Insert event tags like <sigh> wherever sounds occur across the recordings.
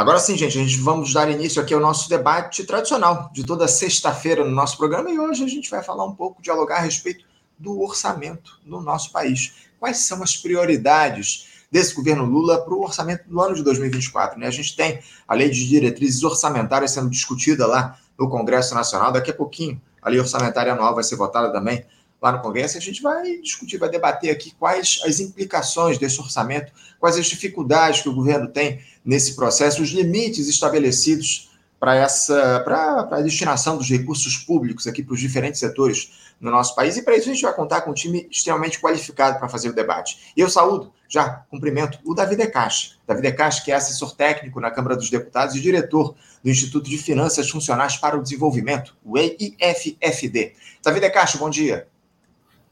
Agora sim, gente, a gente vamos dar início aqui ao nosso debate tradicional de toda sexta-feira no nosso programa e hoje a gente vai falar um pouco, dialogar a respeito do orçamento no nosso país. Quais são as prioridades desse governo Lula para o orçamento do ano de 2024? Né? A gente tem a lei de diretrizes orçamentárias sendo discutida lá no Congresso Nacional, daqui a pouquinho a lei orçamentária anual vai ser votada também lá no Congresso, a gente vai discutir, vai debater aqui quais as implicações desse orçamento, quais as dificuldades que o governo tem nesse processo, os limites estabelecidos para essa para a destinação dos recursos públicos aqui para os diferentes setores no nosso país. E para isso a gente vai contar com um time extremamente qualificado para fazer o debate. E eu saúdo, já cumprimento, o Davi Decache. Davi Decache, que é assessor técnico na Câmara dos Deputados e diretor do Instituto de Finanças Funcionais para o Desenvolvimento, o EIFFD. Davi Decache, bom dia.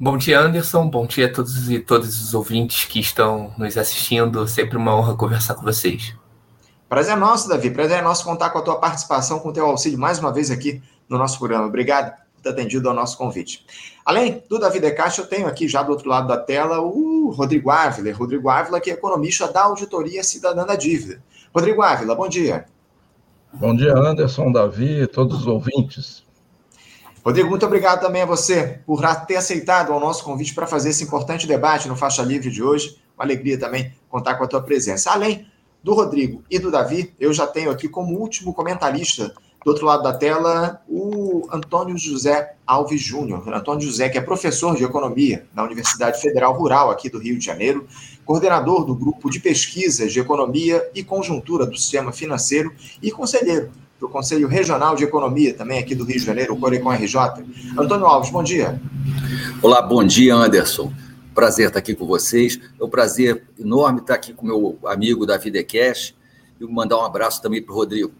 Bom dia, Anderson. Bom dia a todos e todos os ouvintes que estão nos assistindo. Sempre uma honra conversar com vocês. Prazer é nosso, Davi. Prazer é nosso contar com a tua participação, com o teu auxílio mais uma vez aqui no nosso programa. Obrigado por ter atendido ao nosso convite. Além do Davi Decache, eu tenho aqui já do outro lado da tela o Rodrigo Ávila. Rodrigo Ávila, que é economista da Auditoria Cidadã da Dívida. Rodrigo Ávila, bom dia. Bom dia, Anderson, Davi todos os ouvintes. Rodrigo, muito obrigado também a você por ter aceitado o nosso convite para fazer esse importante debate no Faixa Livre de hoje. Uma alegria também contar com a tua presença. Além do Rodrigo e do Davi, eu já tenho aqui como último comentarista do outro lado da tela o Antônio José Alves Júnior. Antônio José, que é professor de economia na Universidade Federal Rural aqui do Rio de Janeiro, coordenador do grupo de pesquisas de economia e conjuntura do sistema financeiro e conselheiro do Conselho Regional de Economia, também aqui do Rio de Janeiro, o Corecon RJ. Antônio Alves, bom dia. Olá, bom dia, Anderson. Prazer estar aqui com vocês. É um prazer enorme estar aqui com meu amigo Davi Decash e mandar um abraço também para o Rodrigo.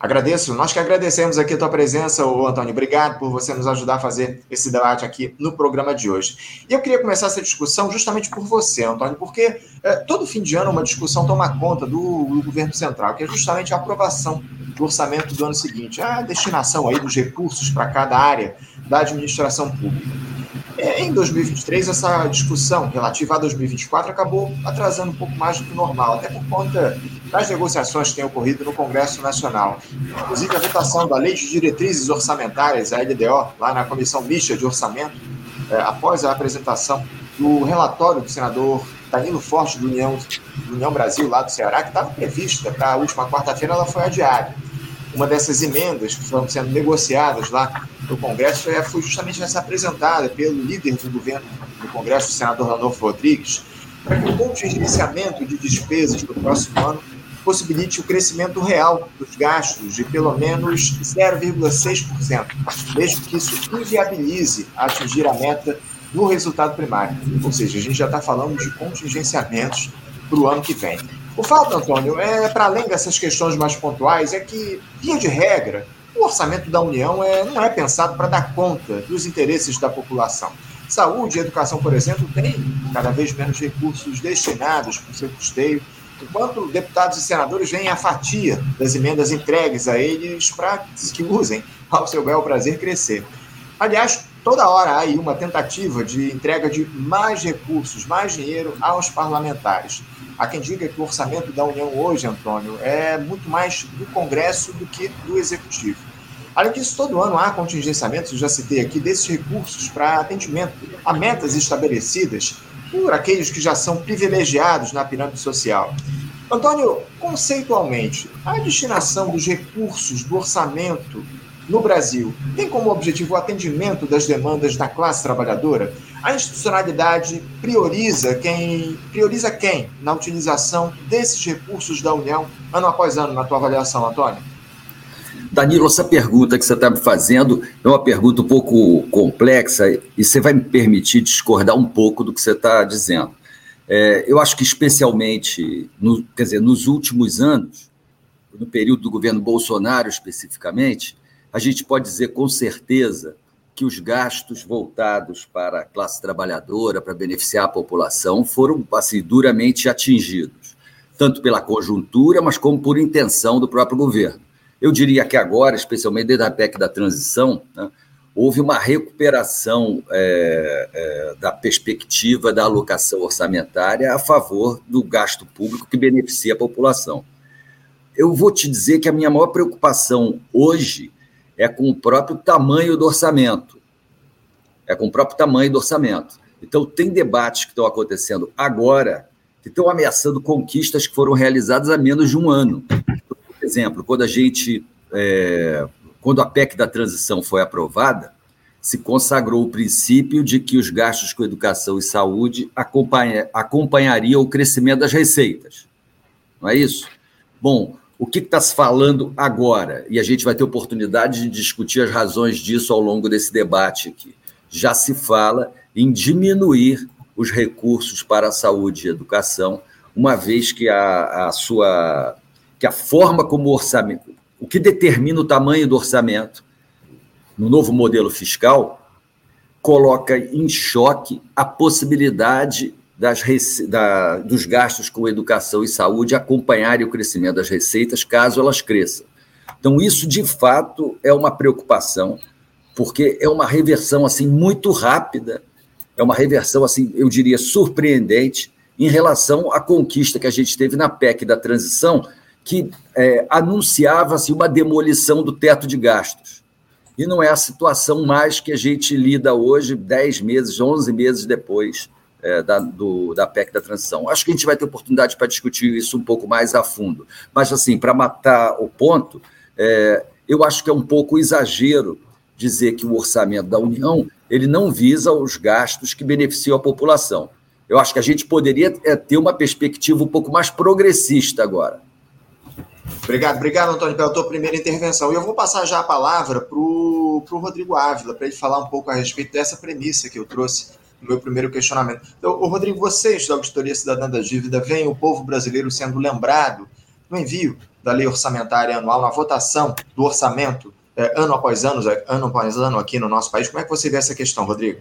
Agradeço, nós que agradecemos aqui a tua presença, ô Antônio. Obrigado por você nos ajudar a fazer esse debate aqui no programa de hoje. E eu queria começar essa discussão justamente por você, Antônio, porque é, todo fim de ano uma discussão toma conta do, do governo central, que é justamente a aprovação do orçamento do ano seguinte, a destinação aí dos recursos para cada área da administração pública. É, em 2023, essa discussão relativa a 2024 acabou atrasando um pouco mais do que o normal, até por conta das negociações que têm ocorrido no Congresso Nacional. Inclusive, a votação da Lei de Diretrizes Orçamentárias, a LDO, lá na Comissão Mista de Orçamento, é, após a apresentação do relatório do senador Danilo Forte, do União, do União Brasil, lá do Ceará, que estava prevista para a última quarta-feira, ela foi adiada. Uma dessas emendas que foram sendo negociadas lá no Congresso é, foi justamente essa apresentada pelo líder do governo do Congresso, o senador Ranolfo Rodrigues, para que o contingenciamento de despesas para o próximo ano possibilite o crescimento real dos gastos de pelo menos 0,6%, mesmo que isso inviabilize atingir a meta no resultado primário. Ou seja, a gente já está falando de contingenciamentos para o ano que vem. O fato, Antônio, é para além dessas questões mais pontuais, é que, via de regra, o orçamento da União é, não é pensado para dar conta dos interesses da população. Saúde e educação, por exemplo, têm cada vez menos recursos destinados para o seu custeio, enquanto deputados e senadores veem a fatia das emendas entregues a eles para que usem ao seu bel prazer crescer. Aliás, toda hora há aí uma tentativa de entrega de mais recursos, mais dinheiro aos parlamentares. Há quem diga que o orçamento da União hoje, Antônio, é muito mais do Congresso do que do Executivo. Além disso, todo ano há contingenciamentos, já citei aqui, desses recursos para atendimento a metas estabelecidas por aqueles que já são privilegiados na pirâmide social. Antônio, conceitualmente, a destinação dos recursos do orçamento no Brasil tem como objetivo o atendimento das demandas da classe trabalhadora? A institucionalidade prioriza quem prioriza quem na utilização desses recursos da União ano após ano, na tua avaliação, Antônio? Danilo, essa pergunta que você está me fazendo é uma pergunta um pouco complexa e você vai me permitir discordar um pouco do que você está dizendo. É, eu acho que, especialmente, no, quer dizer, nos últimos anos, no período do governo Bolsonaro especificamente, a gente pode dizer com certeza que os gastos voltados para a classe trabalhadora, para beneficiar a população, foram assim, duramente atingidos, tanto pela conjuntura, mas como por intenção do próprio governo. Eu diria que agora, especialmente desde a PEC da transição, né, houve uma recuperação é, é, da perspectiva da alocação orçamentária a favor do gasto público que beneficia a população. eu vou te dizer que a minha maior preocupação hoje é com o próprio tamanho do orçamento. É com o próprio tamanho do orçamento. Então, tem debates que estão acontecendo agora que estão ameaçando conquistas que foram realizadas há menos de um ano. Por exemplo, quando a gente. É, quando a PEC da transição foi aprovada, se consagrou o princípio de que os gastos com educação e saúde acompanha, acompanhariam o crescimento das receitas. Não é isso? Bom, o que está se falando agora? E a gente vai ter oportunidade de discutir as razões disso ao longo desse debate aqui. Já se fala em diminuir os recursos para a saúde e educação, uma vez que a, a sua que a forma como o orçamento, o que determina o tamanho do orçamento no novo modelo fiscal, coloca em choque a possibilidade das, da, dos gastos com educação e saúde acompanharem o crescimento das receitas, caso elas cresçam. Então, isso de fato é uma preocupação, porque é uma reversão assim muito rápida, é uma reversão assim, eu diria, surpreendente em relação à conquista que a gente teve na PEC da transição, que é, anunciava-se uma demolição do teto de gastos. E não é a situação mais que a gente lida hoje, 10 meses, 11 meses depois é, da, do, da PEC da transição. Acho que a gente vai ter oportunidade para discutir isso um pouco mais a fundo. Mas, assim, para matar o ponto, é, eu acho que é um pouco exagero dizer que o orçamento da União ele não visa os gastos que beneficiam a população. Eu acho que a gente poderia é, ter uma perspectiva um pouco mais progressista agora. Obrigado, obrigado, Antônio, pela tua primeira intervenção. E eu vou passar já a palavra para o Rodrigo Ávila, para ele falar um pouco a respeito dessa premissa que eu trouxe no meu primeiro questionamento. Então, o Rodrigo, vocês da Auditoria Cidadã da Dívida veem o povo brasileiro sendo lembrado no envio da lei orçamentária anual, na votação do orçamento, é, ano após ano, ano após ano aqui no nosso país. Como é que você vê essa questão, Rodrigo?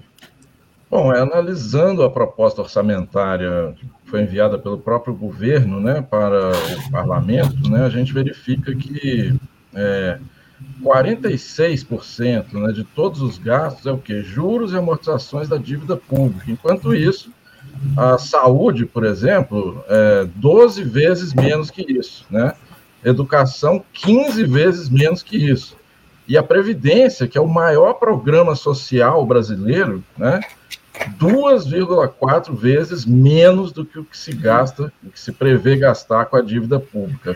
Bom, é, analisando a proposta orçamentária que foi enviada pelo próprio governo né, para o parlamento, né, a gente verifica que é, 46% né, de todos os gastos é o quê? Juros e amortizações da dívida pública. Enquanto isso, a saúde, por exemplo, é 12 vezes menos que isso, né? Educação, 15 vezes menos que isso. E a Previdência, que é o maior programa social brasileiro, né? 2,4 vezes menos do que o que se gasta, o que se prevê gastar com a dívida pública.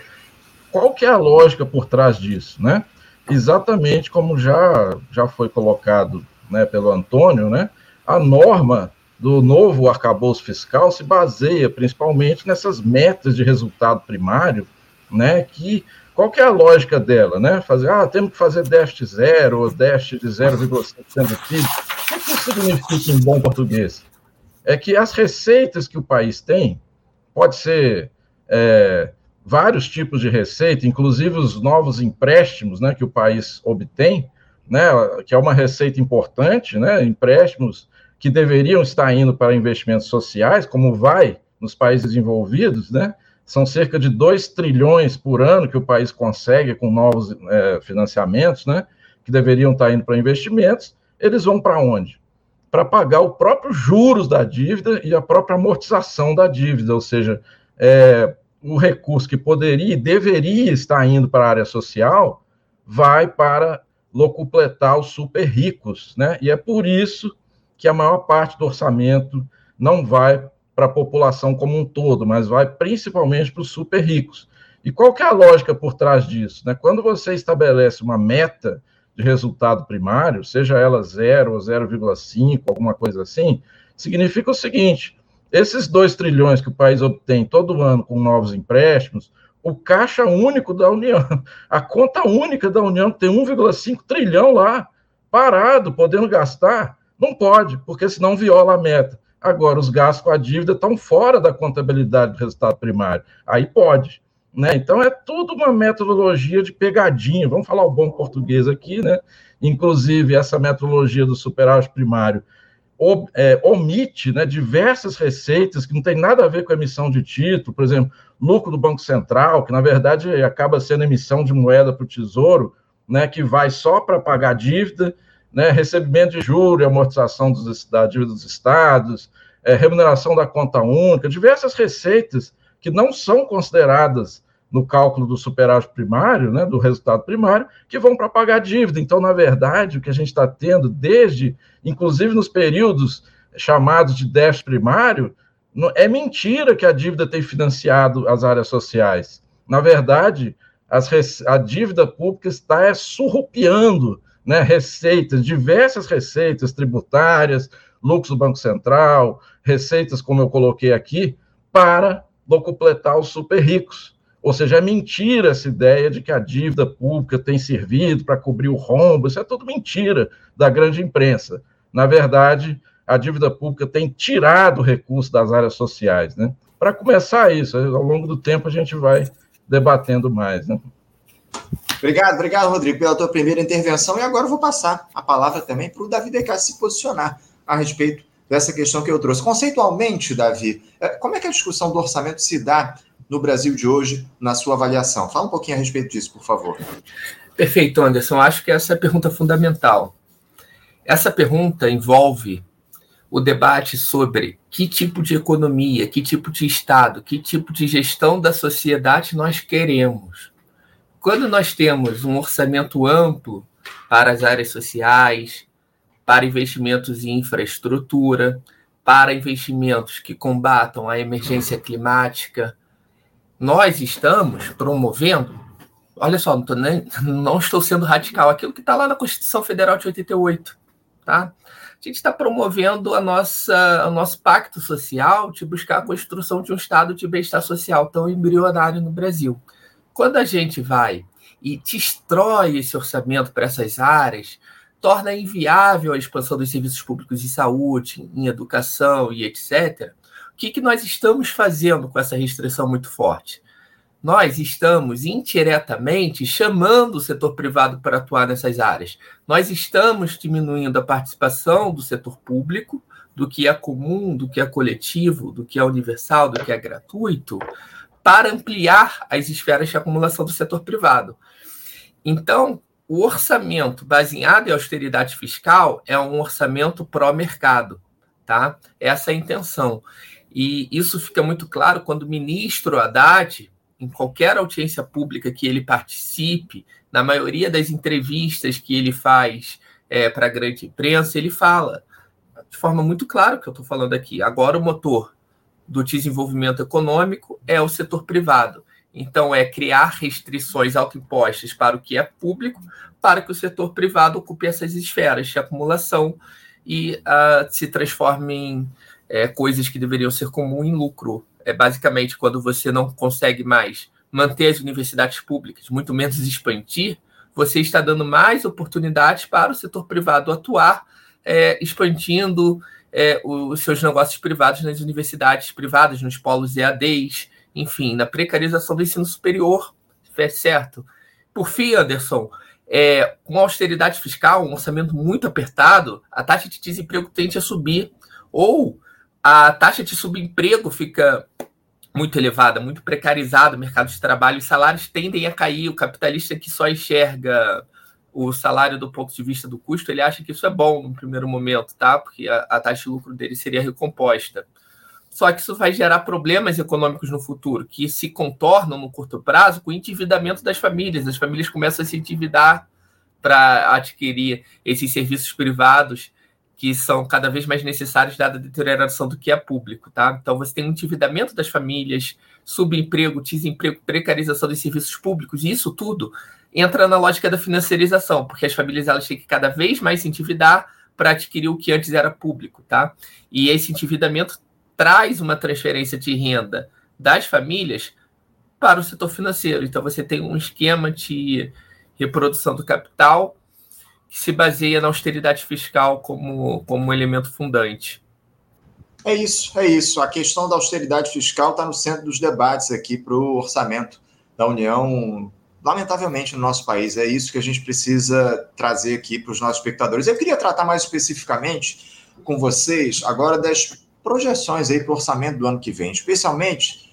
Qual que é a lógica por trás disso, né? Exatamente como já, já foi colocado né, pelo Antônio, né? A norma do novo arcabouço fiscal se baseia principalmente nessas metas de resultado primário, né? Que qual que é a lógica dela, né? Fazer, ah, temos que fazer déficit zero ou déficit de 0,5% do PIB. O que isso significa em bom português? É que as receitas que o país tem, pode ser é, vários tipos de receita, inclusive os novos empréstimos né, que o país obtém, né, que é uma receita importante, né, empréstimos que deveriam estar indo para investimentos sociais, como vai nos países desenvolvidos, né, são cerca de 2 trilhões por ano que o país consegue com novos é, financiamentos, né, que deveriam estar indo para investimentos, eles vão para onde? Para pagar o próprio juros da dívida e a própria amortização da dívida, ou seja, é, o recurso que poderia e deveria estar indo para a área social vai para locupletar os super ricos, né? E é por isso que a maior parte do orçamento não vai para a população como um todo, mas vai principalmente para os super ricos. E qual que é a lógica por trás disso? Né? Quando você estabelece uma meta de resultado primário, seja ela 0 ou 0,5, alguma coisa assim, significa o seguinte: esses 2 trilhões que o país obtém todo ano com novos empréstimos, o caixa único da União, <laughs> a conta única da União tem 1,5 trilhão lá, parado, podendo gastar, não pode, porque senão viola a meta. Agora, os gastos com a dívida estão fora da contabilidade do resultado primário. Aí pode. Né? Então, é tudo uma metodologia de pegadinha. Vamos falar o bom português aqui, né? Inclusive, essa metodologia do superávit primário é, omite né, diversas receitas que não tem nada a ver com emissão de título, por exemplo, lucro do Banco Central, que na verdade acaba sendo emissão de moeda para o Tesouro, né, que vai só para pagar dívida, né, recebimento de juros e amortização dos, da dívida dos estados, é, remuneração da conta única, diversas receitas que não são consideradas no cálculo do superávit primário, né, do resultado primário, que vão para pagar dívida. Então, na verdade, o que a gente está tendo desde, inclusive nos períodos chamados de déficit primário, é mentira que a dívida tem financiado as áreas sociais. Na verdade, as, a dívida pública está é, surrupiando né, receitas, diversas receitas tributárias, lucros do Banco Central, receitas, como eu coloquei aqui, para locupletar os super ricos. Ou seja, é mentira essa ideia de que a dívida pública tem servido para cobrir o rombo, isso é tudo mentira da grande imprensa. Na verdade, a dívida pública tem tirado recursos das áreas sociais. Né? Para começar isso, ao longo do tempo a gente vai debatendo mais. Né? Obrigado, obrigado, Rodrigo, pela tua primeira intervenção. E agora eu vou passar a palavra também para o Davi Decasso se posicionar a respeito dessa questão que eu trouxe. Conceitualmente, Davi, é, como é que a discussão do orçamento se dá no Brasil de hoje, na sua avaliação? Fala um pouquinho a respeito disso, por favor. Perfeito, Anderson. Acho que essa é a pergunta fundamental. Essa pergunta envolve o debate sobre que tipo de economia, que tipo de Estado, que tipo de gestão da sociedade nós queremos. Quando nós temos um orçamento amplo para as áreas sociais, para investimentos em infraestrutura, para investimentos que combatam a emergência climática. Nós estamos promovendo, olha só, não, nem, <laughs> não estou sendo radical, aquilo que está lá na Constituição Federal de 88, tá? A gente está promovendo a nossa, o nosso pacto social de buscar a construção de um estado de bem-estar social tão embrionário no Brasil. Quando a gente vai e destrói esse orçamento para essas áreas, torna inviável a expansão dos serviços públicos de saúde, em educação e etc., o que, que nós estamos fazendo com essa restrição muito forte? Nós estamos indiretamente chamando o setor privado para atuar nessas áreas. Nós estamos diminuindo a participação do setor público, do que é comum, do que é coletivo, do que é universal, do que é gratuito, para ampliar as esferas de acumulação do setor privado. Então, o orçamento baseado em austeridade fiscal é um orçamento pró-mercado, tá? Essa é a intenção. E isso fica muito claro quando o ministro Haddad, em qualquer audiência pública que ele participe, na maioria das entrevistas que ele faz é, para a grande imprensa, ele fala de forma muito clara o que eu estou falando aqui. Agora, o motor do desenvolvimento econômico é o setor privado. Então, é criar restrições autoimpostas para o que é público, para que o setor privado ocupe essas esferas de acumulação e uh, se transforme em é, coisas que deveriam ser comuns em lucro. É basicamente quando você não consegue mais manter as universidades públicas, muito menos expandir, você está dando mais oportunidades para o setor privado atuar, é, expandindo é, os seus negócios privados nas universidades privadas, nos polos EADs, enfim, na precarização do ensino superior, é certo? Por fim, Anderson, é, com austeridade fiscal, um orçamento muito apertado, a taxa de desemprego tende a subir, ou a taxa de subemprego fica muito elevada, muito precarizada o mercado de trabalho, os salários tendem a cair, o capitalista que só enxerga o salário do ponto de vista do custo, ele acha que isso é bom no primeiro momento, tá? Porque a, a taxa de lucro dele seria recomposta. Só que isso vai gerar problemas econômicos no futuro, que se contornam no curto prazo com o endividamento das famílias. As famílias começam a se endividar para adquirir esses serviços privados que são cada vez mais necessários dada a deterioração do que é público, tá? Então você tem um endividamento das famílias, subemprego, desemprego, precarização dos serviços públicos, e isso tudo entra na lógica da financiarização, porque as famílias elas têm que cada vez mais se endividar para adquirir o que antes era público, tá? E esse endividamento traz uma transferência de renda das famílias para o setor financeiro. Então, você tem um esquema de reprodução do capital que se baseia na austeridade fiscal como, como um elemento fundante. É isso, é isso. A questão da austeridade fiscal está no centro dos debates aqui para o orçamento da União, lamentavelmente, no nosso país. É isso que a gente precisa trazer aqui para os nossos espectadores. Eu queria tratar mais especificamente com vocês agora das projeções aí para o orçamento do ano que vem, especialmente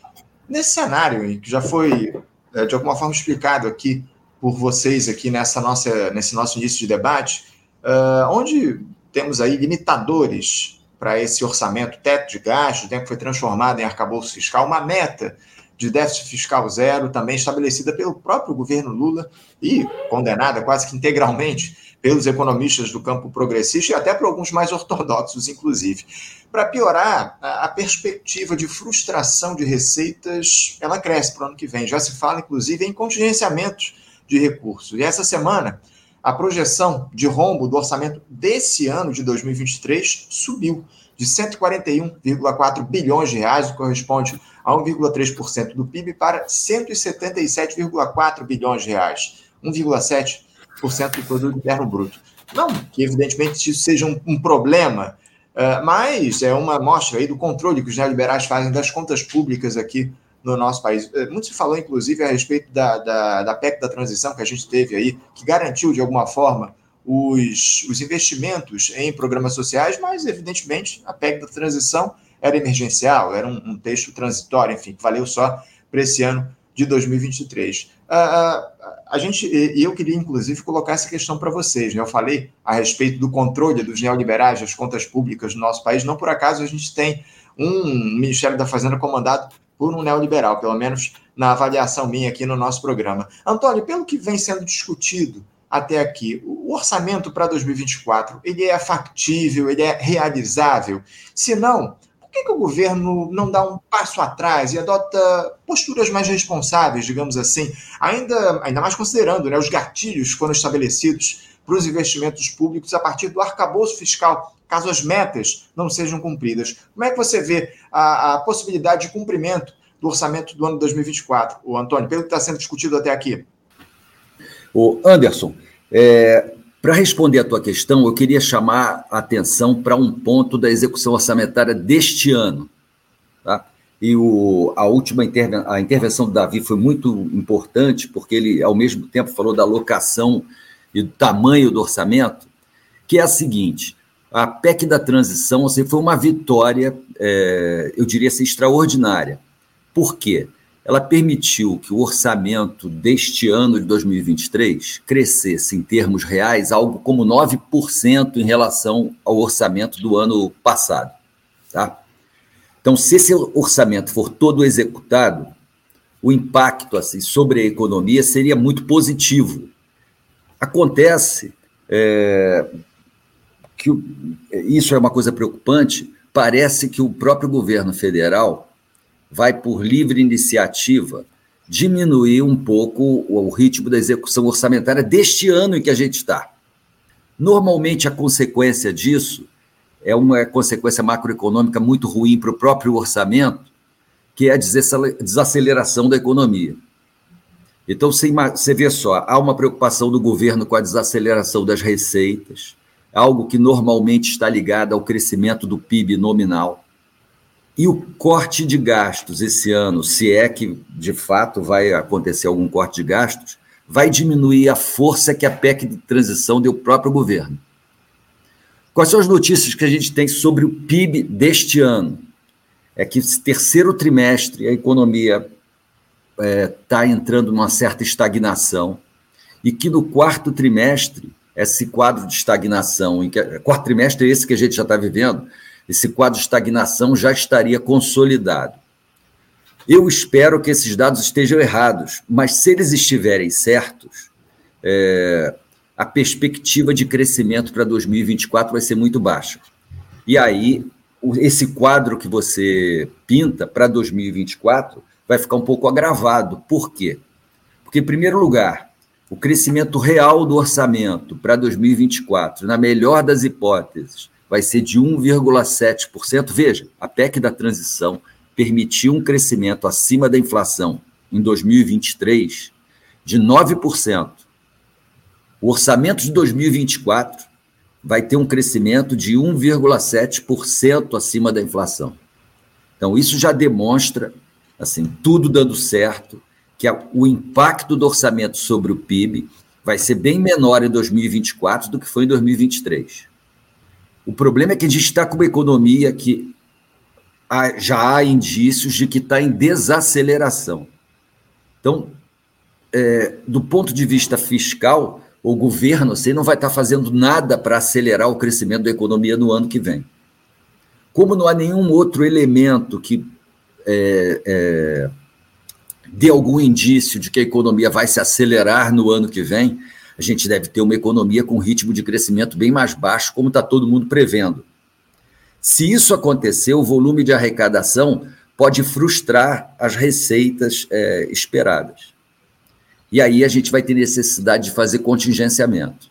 nesse cenário que já foi é, de alguma forma explicado aqui por vocês aqui nessa nossa nesse nosso início de debate, uh, onde temos aí limitadores para esse orçamento, teto de gastos, né, que foi transformado em arcabouço fiscal, uma meta de déficit fiscal zero, também estabelecida pelo próprio governo Lula e condenada quase que integralmente pelos economistas do campo progressista e até por alguns mais ortodoxos, inclusive. Para piorar, a perspectiva de frustração de receitas ela cresce para o ano que vem. Já se fala, inclusive, em contingenciamentos de recursos. E essa semana, a projeção de rombo do orçamento desse ano de 2023 subiu de 141,4 bilhões de reais, que corresponde a 1,3% do PIB, para 177,4 bilhões de reais, 1,7% do produto interno bruto. Não que, evidentemente, isso seja um, um problema, uh, mas é uma mostra aí do controle que os neoliberais fazem das contas públicas aqui no nosso país. Uh, muito se falou, inclusive, a respeito da, da, da PEC da transição que a gente teve aí, que garantiu, de alguma forma, os, os investimentos em programas sociais, mas, evidentemente, a PEC da transição era emergencial, era um, um texto transitório, enfim, que valeu só para esse ano de 2023. Uh, uh, a gente, e eu queria, inclusive, colocar essa questão para vocês. Né? Eu falei a respeito do controle dos neoliberais das contas públicas no nosso país. Não por acaso a gente tem um Ministério da Fazenda comandado por um neoliberal, pelo menos na avaliação minha aqui no nosso programa. Antônio, pelo que vem sendo discutido até aqui. O orçamento para 2024, ele é factível, ele é realizável? Se não, por que, que o governo não dá um passo atrás e adota posturas mais responsáveis, digamos assim, ainda, ainda mais considerando né, os gatilhos que foram estabelecidos para os investimentos públicos a partir do arcabouço fiscal, caso as metas não sejam cumpridas. Como é que você vê a, a possibilidade de cumprimento do orçamento do ano 2024, o Antônio, pelo que está sendo discutido até aqui? O Anderson, é, para responder a tua questão, eu queria chamar a atenção para um ponto da execução orçamentária deste ano. Tá? E o, a última interven a intervenção do Davi foi muito importante, porque ele, ao mesmo tempo, falou da alocação e do tamanho do orçamento, que é a seguinte: a PEC da transição assim, foi uma vitória, é, eu diria assim, extraordinária. Por quê? ela permitiu que o orçamento deste ano de 2023 crescesse em termos reais algo como 9% em relação ao orçamento do ano passado. Tá? Então, se esse orçamento for todo executado, o impacto assim, sobre a economia seria muito positivo. Acontece é, que isso é uma coisa preocupante, parece que o próprio governo federal vai, por livre iniciativa, diminuir um pouco o ritmo da execução orçamentária deste ano em que a gente está. Normalmente, a consequência disso é uma consequência macroeconômica muito ruim para o próprio orçamento, que é a desaceleração da economia. Então, você vê só, há uma preocupação do governo com a desaceleração das receitas, algo que normalmente está ligado ao crescimento do PIB nominal. E o corte de gastos esse ano, se é que de fato vai acontecer algum corte de gastos, vai diminuir a força que a PEC de transição deu ao próprio governo. Quais são as notícias que a gente tem sobre o PIB deste ano? É que esse terceiro trimestre a economia está é, tá entrando numa certa estagnação e que no quarto trimestre, esse quadro de estagnação, em que, quarto trimestre é esse que a gente já está vivendo, esse quadro de estagnação já estaria consolidado. Eu espero que esses dados estejam errados, mas se eles estiverem certos, é, a perspectiva de crescimento para 2024 vai ser muito baixa. E aí, esse quadro que você pinta para 2024 vai ficar um pouco agravado. Por quê? Porque, em primeiro lugar, o crescimento real do orçamento para 2024, na melhor das hipóteses, vai ser de 1,7%. Veja, a PEC da transição permitiu um crescimento acima da inflação em 2023 de 9%. O orçamento de 2024 vai ter um crescimento de 1,7% acima da inflação. Então, isso já demonstra, assim, tudo dando certo, que o impacto do orçamento sobre o PIB vai ser bem menor em 2024 do que foi em 2023. O problema é que a gente está com uma economia que já há indícios de que está em desaceleração. Então, é, do ponto de vista fiscal, o governo assim, não vai estar fazendo nada para acelerar o crescimento da economia no ano que vem. Como não há nenhum outro elemento que é, é, dê algum indício de que a economia vai se acelerar no ano que vem, a gente deve ter uma economia com ritmo de crescimento bem mais baixo, como está todo mundo prevendo. Se isso acontecer, o volume de arrecadação pode frustrar as receitas é, esperadas. E aí a gente vai ter necessidade de fazer contingenciamento.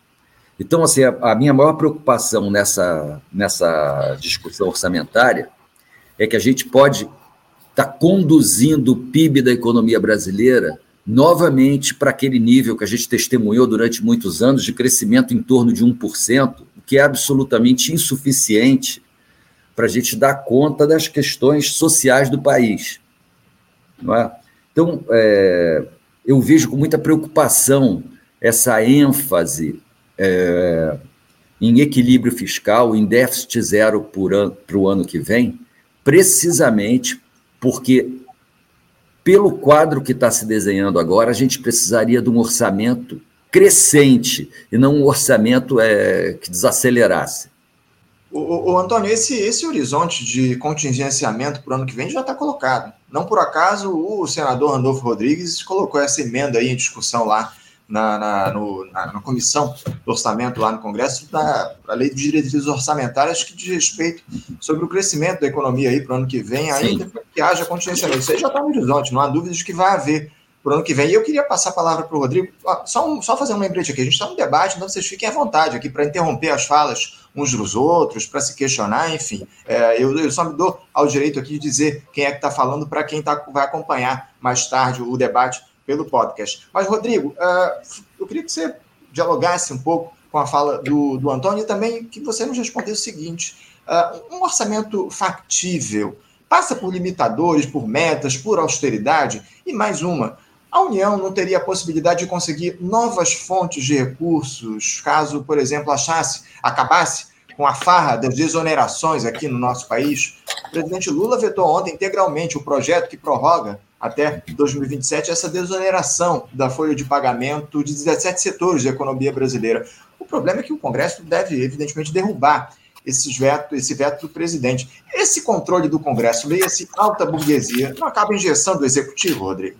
Então, assim, a, a minha maior preocupação nessa, nessa discussão orçamentária é que a gente pode estar tá conduzindo o PIB da economia brasileira novamente para aquele nível que a gente testemunhou durante muitos anos de crescimento em torno de 1%, o que é absolutamente insuficiente para a gente dar conta das questões sociais do país. Não é? Então, é, eu vejo com muita preocupação essa ênfase é, em equilíbrio fiscal, em déficit zero para o ano que vem, precisamente porque, pelo quadro que está se desenhando agora, a gente precisaria de um orçamento crescente e não um orçamento é, que desacelerasse. O, o, Antônio, esse, esse horizonte de contingenciamento para o ano que vem já está colocado. Não por acaso o senador Randolfo Rodrigues colocou essa emenda aí em discussão lá na, na, no, na, na comissão do orçamento lá no Congresso da lei de diretrizes orçamentárias que diz respeito sobre o crescimento da economia aí para o ano que vem, ainda Sim. que haja contingenciamento. Isso aí já está no horizonte, não há dúvidas de que vai haver para o ano que vem. E eu queria passar a palavra para o Rodrigo, só, um, só fazer um lembrete aqui. A gente está no debate, então vocês fiquem à vontade aqui para interromper as falas uns dos outros, para se questionar, enfim. É, eu, eu, só me dou ao direito aqui de dizer quem é que está falando para quem tá, vai acompanhar mais tarde o debate pelo podcast. Mas, Rodrigo, uh, eu queria que você dialogasse um pouco com a fala do, do Antônio e também que você nos respondesse o seguinte: uh, um orçamento factível passa por limitadores, por metas, por austeridade? E mais uma, a União não teria a possibilidade de conseguir novas fontes de recursos, caso, por exemplo, achasse, acabasse com a farra das desonerações aqui no nosso país? O presidente Lula vetou ontem integralmente o projeto que prorroga até 2027 essa desoneração da folha de pagamento de 17 setores da economia brasileira. O problema é que o Congresso deve, evidentemente, derrubar esse veto, esse veto do presidente. Esse controle do Congresso, leia-se alta burguesia, não acaba injeção Executivo, Rodrigo?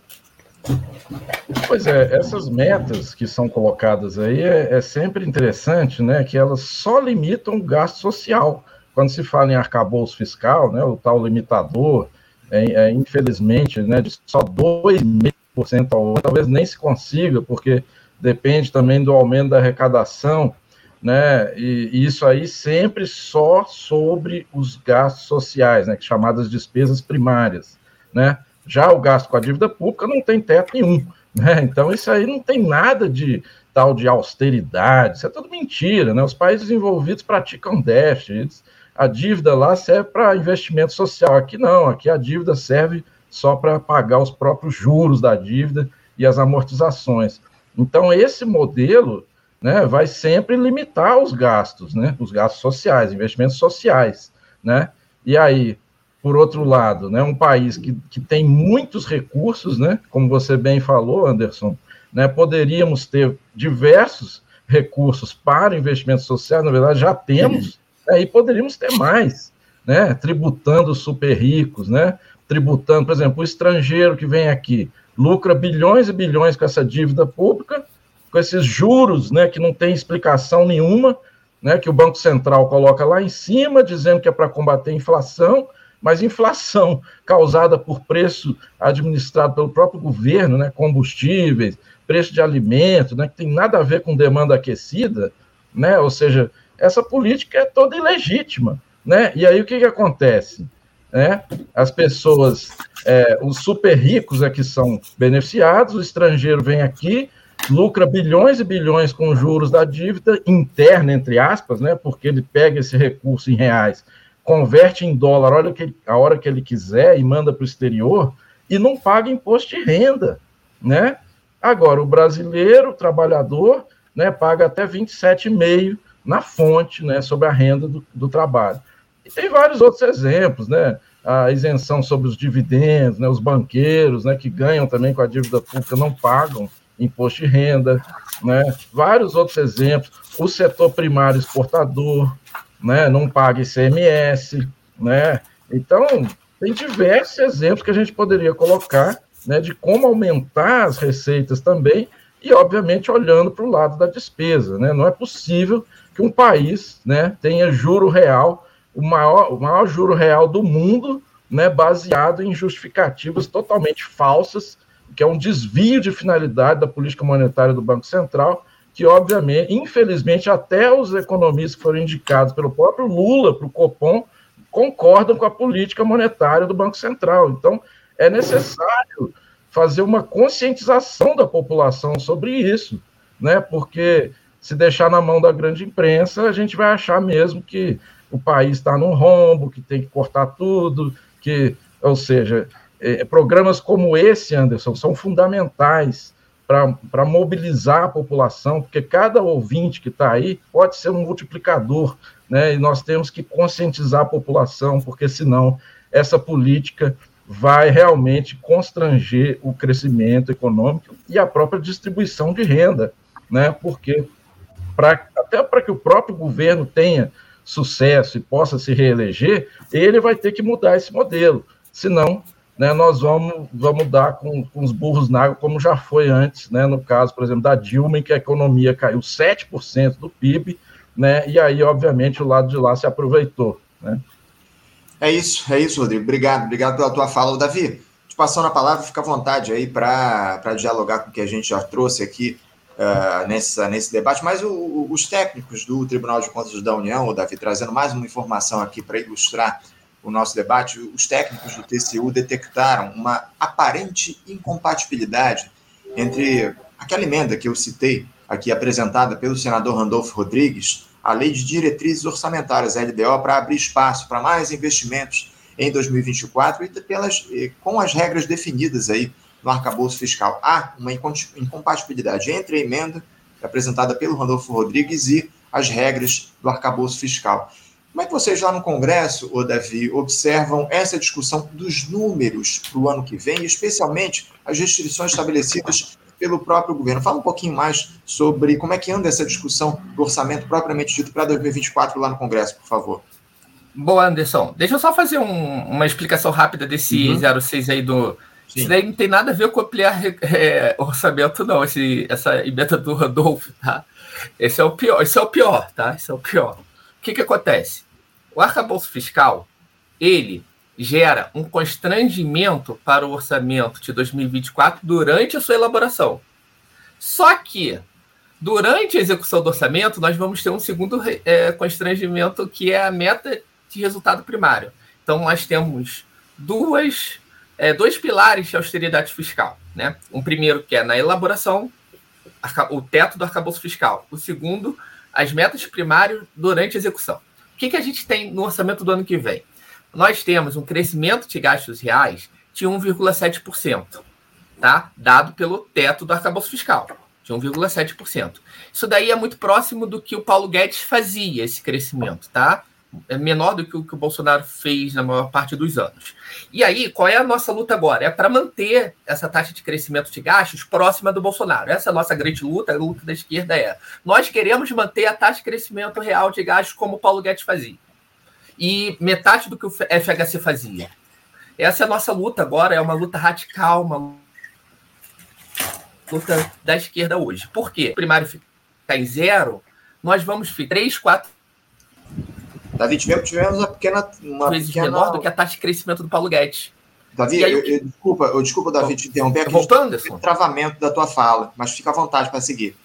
Pois é, essas metas que são colocadas aí é, é, sempre interessante, né? Que elas só limitam o gasto social. Quando se fala em arcabouço fiscal, né? O tal limitador, é, é, infelizmente, né? De só 2,5% ao ano, talvez nem se consiga, porque depende também do aumento da arrecadação, né? E, e isso aí sempre só sobre os gastos sociais, né? Chamadas despesas primárias, né? Já o gasto com a dívida pública não tem teto nenhum. Né? Então, isso aí não tem nada de tal de austeridade, isso é tudo mentira. Né? Os países envolvidos praticam déficit, a dívida lá serve para investimento social. Aqui não, aqui a dívida serve só para pagar os próprios juros da dívida e as amortizações. Então, esse modelo né, vai sempre limitar os gastos, né, os gastos sociais, investimentos sociais. Né? E aí, por outro lado, né, um país que, que tem muitos recursos, né, como você bem falou, Anderson, né, poderíamos ter diversos recursos para investimento social, na verdade já temos, né, e poderíamos ter mais, né, tributando os super ricos, né, tributando, por exemplo, o estrangeiro que vem aqui, lucra bilhões e bilhões com essa dívida pública, com esses juros, né, que não tem explicação nenhuma, né, que o Banco Central coloca lá em cima, dizendo que é para combater a inflação, mas inflação causada por preço administrado pelo próprio governo, né, combustíveis, preço de alimento, né, que tem nada a ver com demanda aquecida, né, ou seja, essa política é toda ilegítima, né, e aí o que, que acontece? Né? As pessoas, é, os super ricos é que são beneficiados, o estrangeiro vem aqui, lucra bilhões e bilhões com juros da dívida interna, entre aspas, né, porque ele pega esse recurso em reais converte em dólar a hora que a hora que ele quiser e manda para o exterior e não paga imposto de renda, né? Agora, o brasileiro, o trabalhador, né, paga até 27,5% na fonte, né, sobre a renda do, do trabalho. E tem vários outros exemplos, né? A isenção sobre os dividendos, né, os banqueiros, né, que ganham também com a dívida pública não pagam imposto de renda, né? Vários outros exemplos. O setor primário exportador, né, não paga ICMS, né? Então, tem diversos exemplos que a gente poderia colocar né, de como aumentar as receitas também e, obviamente, olhando para o lado da despesa. Né? Não é possível que um país né, tenha juro real, o maior, o maior juro real do mundo, né, baseado em justificativas totalmente falsas, que é um desvio de finalidade da política monetária do Banco Central, que, obviamente, infelizmente, até os economistas que foram indicados pelo próprio Lula para o Copom concordam com a política monetária do Banco Central. Então, é necessário fazer uma conscientização da população sobre isso, né? Porque se deixar na mão da grande imprensa, a gente vai achar mesmo que o país está num rombo, que tem que cortar tudo, que, ou seja, é, programas como esse, Anderson, são fundamentais para mobilizar a população, porque cada ouvinte que está aí pode ser um multiplicador, né? E nós temos que conscientizar a população, porque senão essa política vai realmente constranger o crescimento econômico e a própria distribuição de renda, né? Porque pra, até para que o próprio governo tenha sucesso e possa se reeleger, ele vai ter que mudar esse modelo. Senão, né, nós vamos, vamos dar com, com os burros na água, como já foi antes, né, no caso, por exemplo, da Dilma, em que a economia caiu 7% do PIB, né, e aí, obviamente, o lado de lá se aproveitou. Né. É isso, é isso, Rodrigo. Obrigado, obrigado pela tua fala. Davi, te passando a palavra, fica à vontade aí para dialogar com o que a gente já trouxe aqui uh, nessa, nesse debate, mas o, os técnicos do Tribunal de Contas da União, Davi, trazendo mais uma informação aqui para ilustrar o nosso debate, os técnicos do TCU detectaram uma aparente incompatibilidade entre aquela emenda que eu citei aqui apresentada pelo senador Randolfo Rodrigues, a Lei de Diretrizes Orçamentárias, LDO, para abrir espaço para mais investimentos em 2024 e pelas, com as regras definidas aí no arcabouço fiscal. Há uma incompatibilidade entre a emenda apresentada pelo Randolfo Rodrigues e as regras do arcabouço fiscal. Como é que vocês lá no Congresso, o Davi, observam essa discussão dos números para o ano que vem, especialmente as restrições estabelecidas pelo próprio governo? Fala um pouquinho mais sobre como é que anda essa discussão do orçamento propriamente dito para 2024 lá no Congresso, por favor. Boa, Anderson. Deixa eu só fazer um, uma explicação rápida desse uhum. 06 aí do. Isso daí não tem nada a ver com ampliar é, orçamento, não. Esse, essa emenda do Rodolfo, tá? Esse é o pior, esse é o pior, tá? Esse é o pior. O que, que acontece? O arcabouço fiscal, ele gera um constrangimento para o orçamento de 2024 durante a sua elaboração. Só que, durante a execução do orçamento, nós vamos ter um segundo é, constrangimento, que é a meta de resultado primário. Então, nós temos duas, é, dois pilares de austeridade fiscal. Né? Um primeiro que é na elaboração, o teto do arcabouço fiscal. O segundo, as metas primárias durante a execução. O que, que a gente tem no orçamento do ano que vem? Nós temos um crescimento de gastos reais de 1,7%, tá? dado pelo teto do arcabouço fiscal, de 1,7%. Isso daí é muito próximo do que o Paulo Guedes fazia, esse crescimento, tá? É menor do que o que o Bolsonaro fez na maior parte dos anos. E aí, qual é a nossa luta agora? É para manter essa taxa de crescimento de gastos próxima do Bolsonaro. Essa é a nossa grande luta, a luta da esquerda é. Nós queremos manter a taxa de crescimento real de gastos como o Paulo Guedes fazia. E metade do que o FHC fazia. Essa é a nossa luta agora, é uma luta radical, uma luta da esquerda hoje. Por quê? O primário ficar em zero, nós vamos ficar 3, 4 Davi, tivemos, tivemos uma pequena. Uma pequena... menor do que a taxa de crescimento do Paulo Guedes. Davi, aí, eu, eu, desculpa, eu, desculpa, Davi, te interromper aqui. Voltando, o travamento da tua fala, mas fica à vontade para seguir.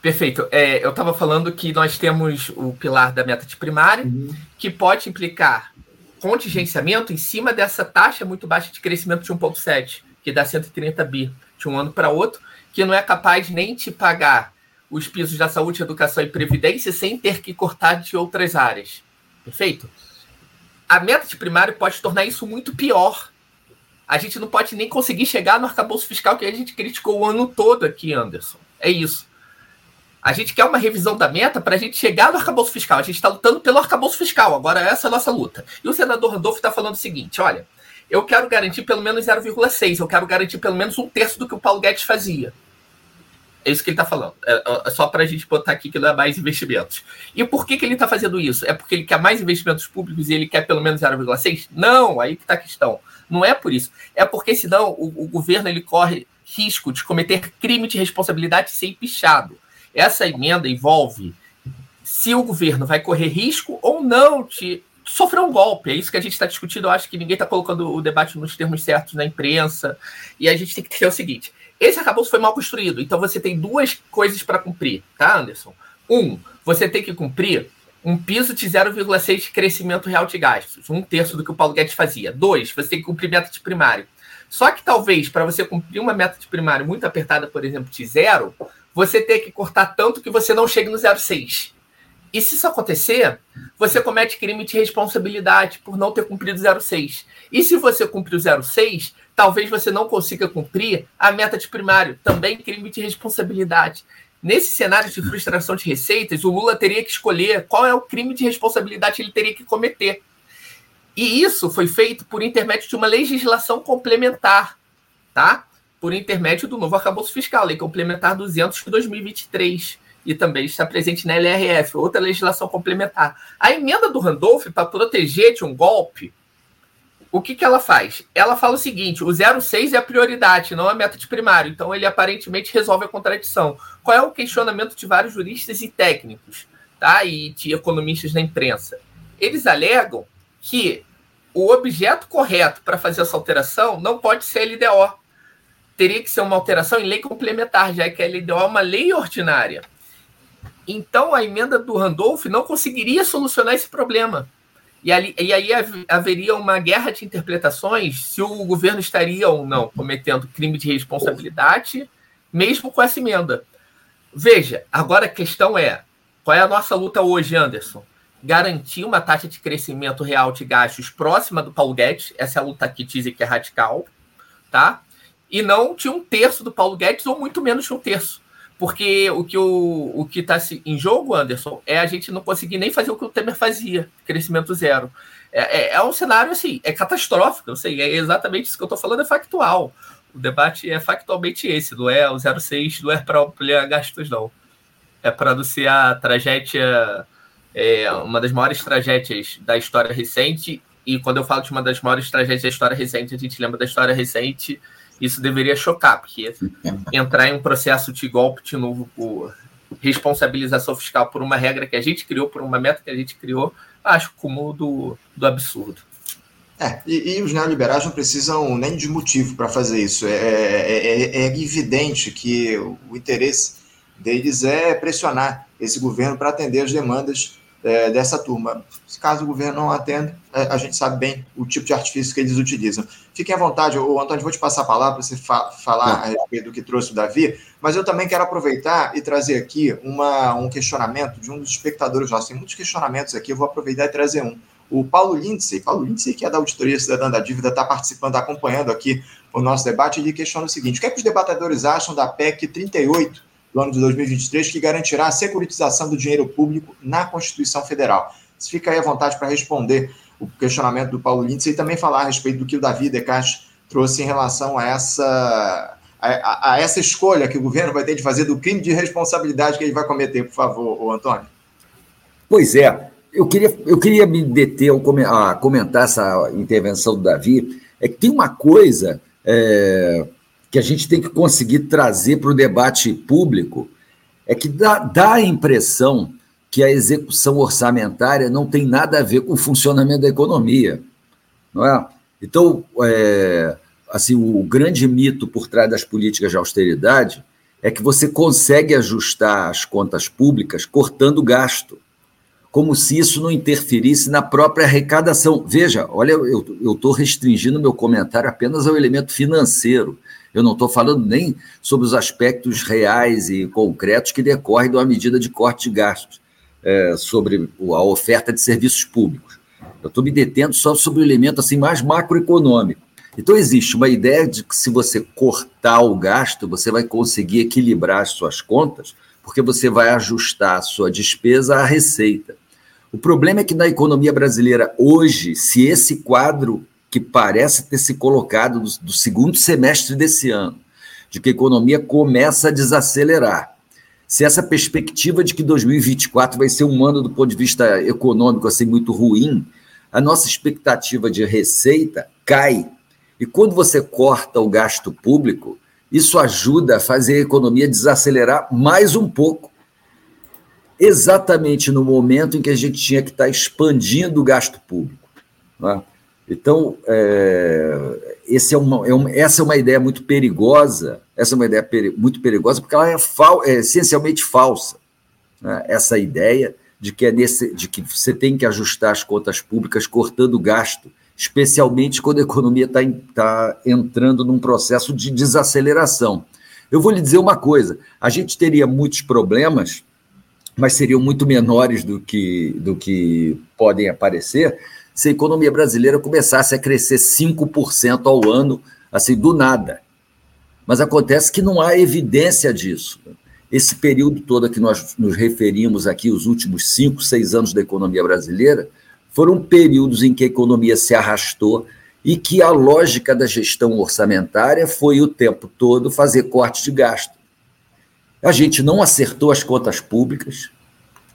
Perfeito. É, eu estava falando que nós temos o pilar da meta de primária, uhum. que pode implicar contingenciamento em cima dessa taxa muito baixa de crescimento de 1,7, que dá 130 bi de um ano para outro, que não é capaz nem de pagar os pisos da saúde, educação e previdência sem ter que cortar de outras áreas. Perfeito? A meta de primário pode tornar isso muito pior. A gente não pode nem conseguir chegar no arcabouço fiscal que a gente criticou o ano todo aqui, Anderson. É isso. A gente quer uma revisão da meta para a gente chegar no arcabouço fiscal. A gente está lutando pelo arcabouço fiscal. Agora, essa é a nossa luta. E o senador Randolfo está falando o seguinte: olha, eu quero garantir pelo menos 0,6. Eu quero garantir pelo menos um terço do que o Paulo Guedes fazia. É isso que ele está falando. É, é só para a gente botar aqui que não é mais investimentos. E por que, que ele está fazendo isso? É porque ele quer mais investimentos públicos e ele quer pelo menos 0,6? Não, aí que está a questão. Não é por isso. É porque senão o, o governo ele corre risco de cometer crime de responsabilidade sem pichado. Essa emenda envolve se o governo vai correr risco ou não de sofrer um golpe. É isso que a gente está discutindo. Eu acho que ninguém está colocando o debate nos termos certos na imprensa. E a gente tem que ter o seguinte: esse arcabouço foi mal construído. Então você tem duas coisas para cumprir, tá, Anderson? Um, você tem que cumprir um piso de 0,6 de crescimento real de gastos, um terço do que o Paulo Guedes fazia. Dois, você tem que cumprir meta de primário. Só que talvez para você cumprir uma meta de primário muito apertada, por exemplo, de zero, você tem que cortar tanto que você não chegue no 0,6. E se isso acontecer, você comete crime de responsabilidade por não ter cumprido 0,6. E se você cumprir o 0,6, talvez você não consiga cumprir a meta de primário, também crime de responsabilidade. Nesse cenário de frustração de receitas, o Lula teria que escolher qual é o crime de responsabilidade que ele teria que cometer. E isso foi feito por intermédio de uma legislação complementar, tá? Por intermédio do novo arcabouço fiscal, Lei Complementar 200 de 2023 e também está presente na LRF, outra legislação complementar. A emenda do Randolph, para proteger de um golpe, o que, que ela faz? Ela fala o seguinte: o 06 é a prioridade, não a meta de primário. Então, ele aparentemente resolve a contradição. Qual é o questionamento de vários juristas e técnicos, tá? E de economistas na imprensa? Eles alegam que o objeto correto para fazer essa alteração não pode ser a LDO. Teria que ser uma alteração em lei complementar, já que a LDO é uma lei ordinária. Então, a emenda do Randolph não conseguiria solucionar esse problema e, ali, e aí haveria uma guerra de interpretações se o governo estaria ou não cometendo crime de responsabilidade, mesmo com essa emenda. Veja, agora a questão é: qual é a nossa luta hoje, Anderson? Garantir uma taxa de crescimento real de gastos próxima do Paulo Guedes, essa é a luta que dizem que é radical, tá? E não de um terço do Paulo Guedes, ou muito menos de um terço. Porque o que o, o que está em jogo, Anderson, é a gente não conseguir nem fazer o que o Temer fazia, crescimento zero. É, é, é um cenário assim, é catastrófico, eu sei, é exatamente isso que eu estou falando, é factual. O debate é factualmente esse, não é o 06, não é para ampliar gastos, não. É para anunciar a tragédia, é, uma das maiores tragédias da história recente, e quando eu falo de uma das maiores tragédias da história recente, a gente lembra da história recente isso deveria chocar, porque entrar em um processo de golpe de novo por responsabilização fiscal por uma regra que a gente criou, por uma meta que a gente criou, acho como do, do absurdo. É, e, e, os neoliberais não precisam nem de motivo para fazer isso. É, é, é, é, evidente que o interesse deles é pressionar esse governo para atender as demandas é, dessa turma. Caso o governo não atenda, é, a gente sabe bem o tipo de artifício que eles utilizam. Fiquem à vontade, o Antônio, vou te passar a palavra para você fa falar a respeito do que trouxe o Davi, mas eu também quero aproveitar e trazer aqui uma, um questionamento de um dos espectadores nossos. Tem muitos questionamentos aqui, eu vou aproveitar e trazer um. O Paulo Lindsay, Paulo Lindsay, que é da Auditoria Cidadã da Dívida, está participando, está acompanhando aqui o nosso debate, ele questiona o seguinte: o que, é que os debatedores acham da PEC 38 do ano de 2023, que garantirá a securitização do dinheiro público na Constituição Federal. Fica aí à vontade para responder o questionamento do Paulo Lindsay e também falar a respeito do que o Davi Decas trouxe em relação a essa, a, a, essa escolha que o governo vai ter de fazer do crime de responsabilidade que ele vai cometer, por favor, Antônio. Pois é, eu queria, eu queria me deter a comentar essa intervenção do Davi, é que tem uma coisa é, que a gente tem que conseguir trazer para o debate público é que dá, dá a impressão que a execução orçamentária não tem nada a ver com o funcionamento da economia, não é? Então, é, assim, o grande mito por trás das políticas de austeridade é que você consegue ajustar as contas públicas cortando gasto, como se isso não interferisse na própria arrecadação. Veja, olha, eu estou restringindo meu comentário apenas ao elemento financeiro. Eu não estou falando nem sobre os aspectos reais e concretos que decorrem de uma medida de corte de gastos é, sobre a oferta de serviços públicos. Eu estou me detendo só sobre o elemento assim mais macroeconômico. Então existe uma ideia de que se você cortar o gasto, você vai conseguir equilibrar as suas contas, porque você vai ajustar a sua despesa à receita. O problema é que na economia brasileira hoje, se esse quadro que parece ter se colocado do, do segundo semestre desse ano. de que a economia começa a desacelerar. Se essa perspectiva de que 2024 vai ser um ano do ponto de vista econômico assim muito ruim, a nossa expectativa de receita cai. E quando você corta o gasto público, isso ajuda a fazer a economia desacelerar mais um pouco. Exatamente no momento em que a gente tinha que estar expandindo o gasto público. Né? Então, é, é uma, é uma, essa é uma ideia muito perigosa, essa é uma ideia muito perigosa, porque ela é, fal, é essencialmente falsa. Né? Essa ideia de que, é nesse, de que você tem que ajustar as contas públicas cortando gasto, especialmente quando a economia está tá entrando num processo de desaceleração. Eu vou lhe dizer uma coisa: a gente teria muitos problemas, mas seriam muito menores do que, do que podem aparecer se a economia brasileira começasse a crescer 5% ao ano, assim, do nada. Mas acontece que não há evidência disso. Esse período todo a que nós nos referimos aqui, os últimos cinco, seis anos da economia brasileira, foram períodos em que a economia se arrastou e que a lógica da gestão orçamentária foi o tempo todo fazer corte de gasto. A gente não acertou as contas públicas,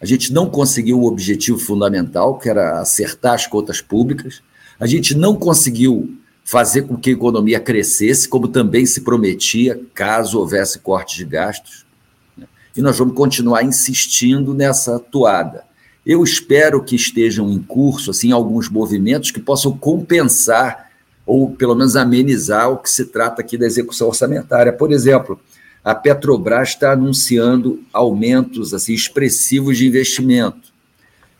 a gente não conseguiu o objetivo fundamental, que era acertar as contas públicas. A gente não conseguiu fazer com que a economia crescesse, como também se prometia, caso houvesse corte de gastos. E nós vamos continuar insistindo nessa toada. Eu espero que estejam em curso assim alguns movimentos que possam compensar ou pelo menos amenizar o que se trata aqui da execução orçamentária. Por exemplo, a Petrobras está anunciando aumentos assim expressivos de investimento.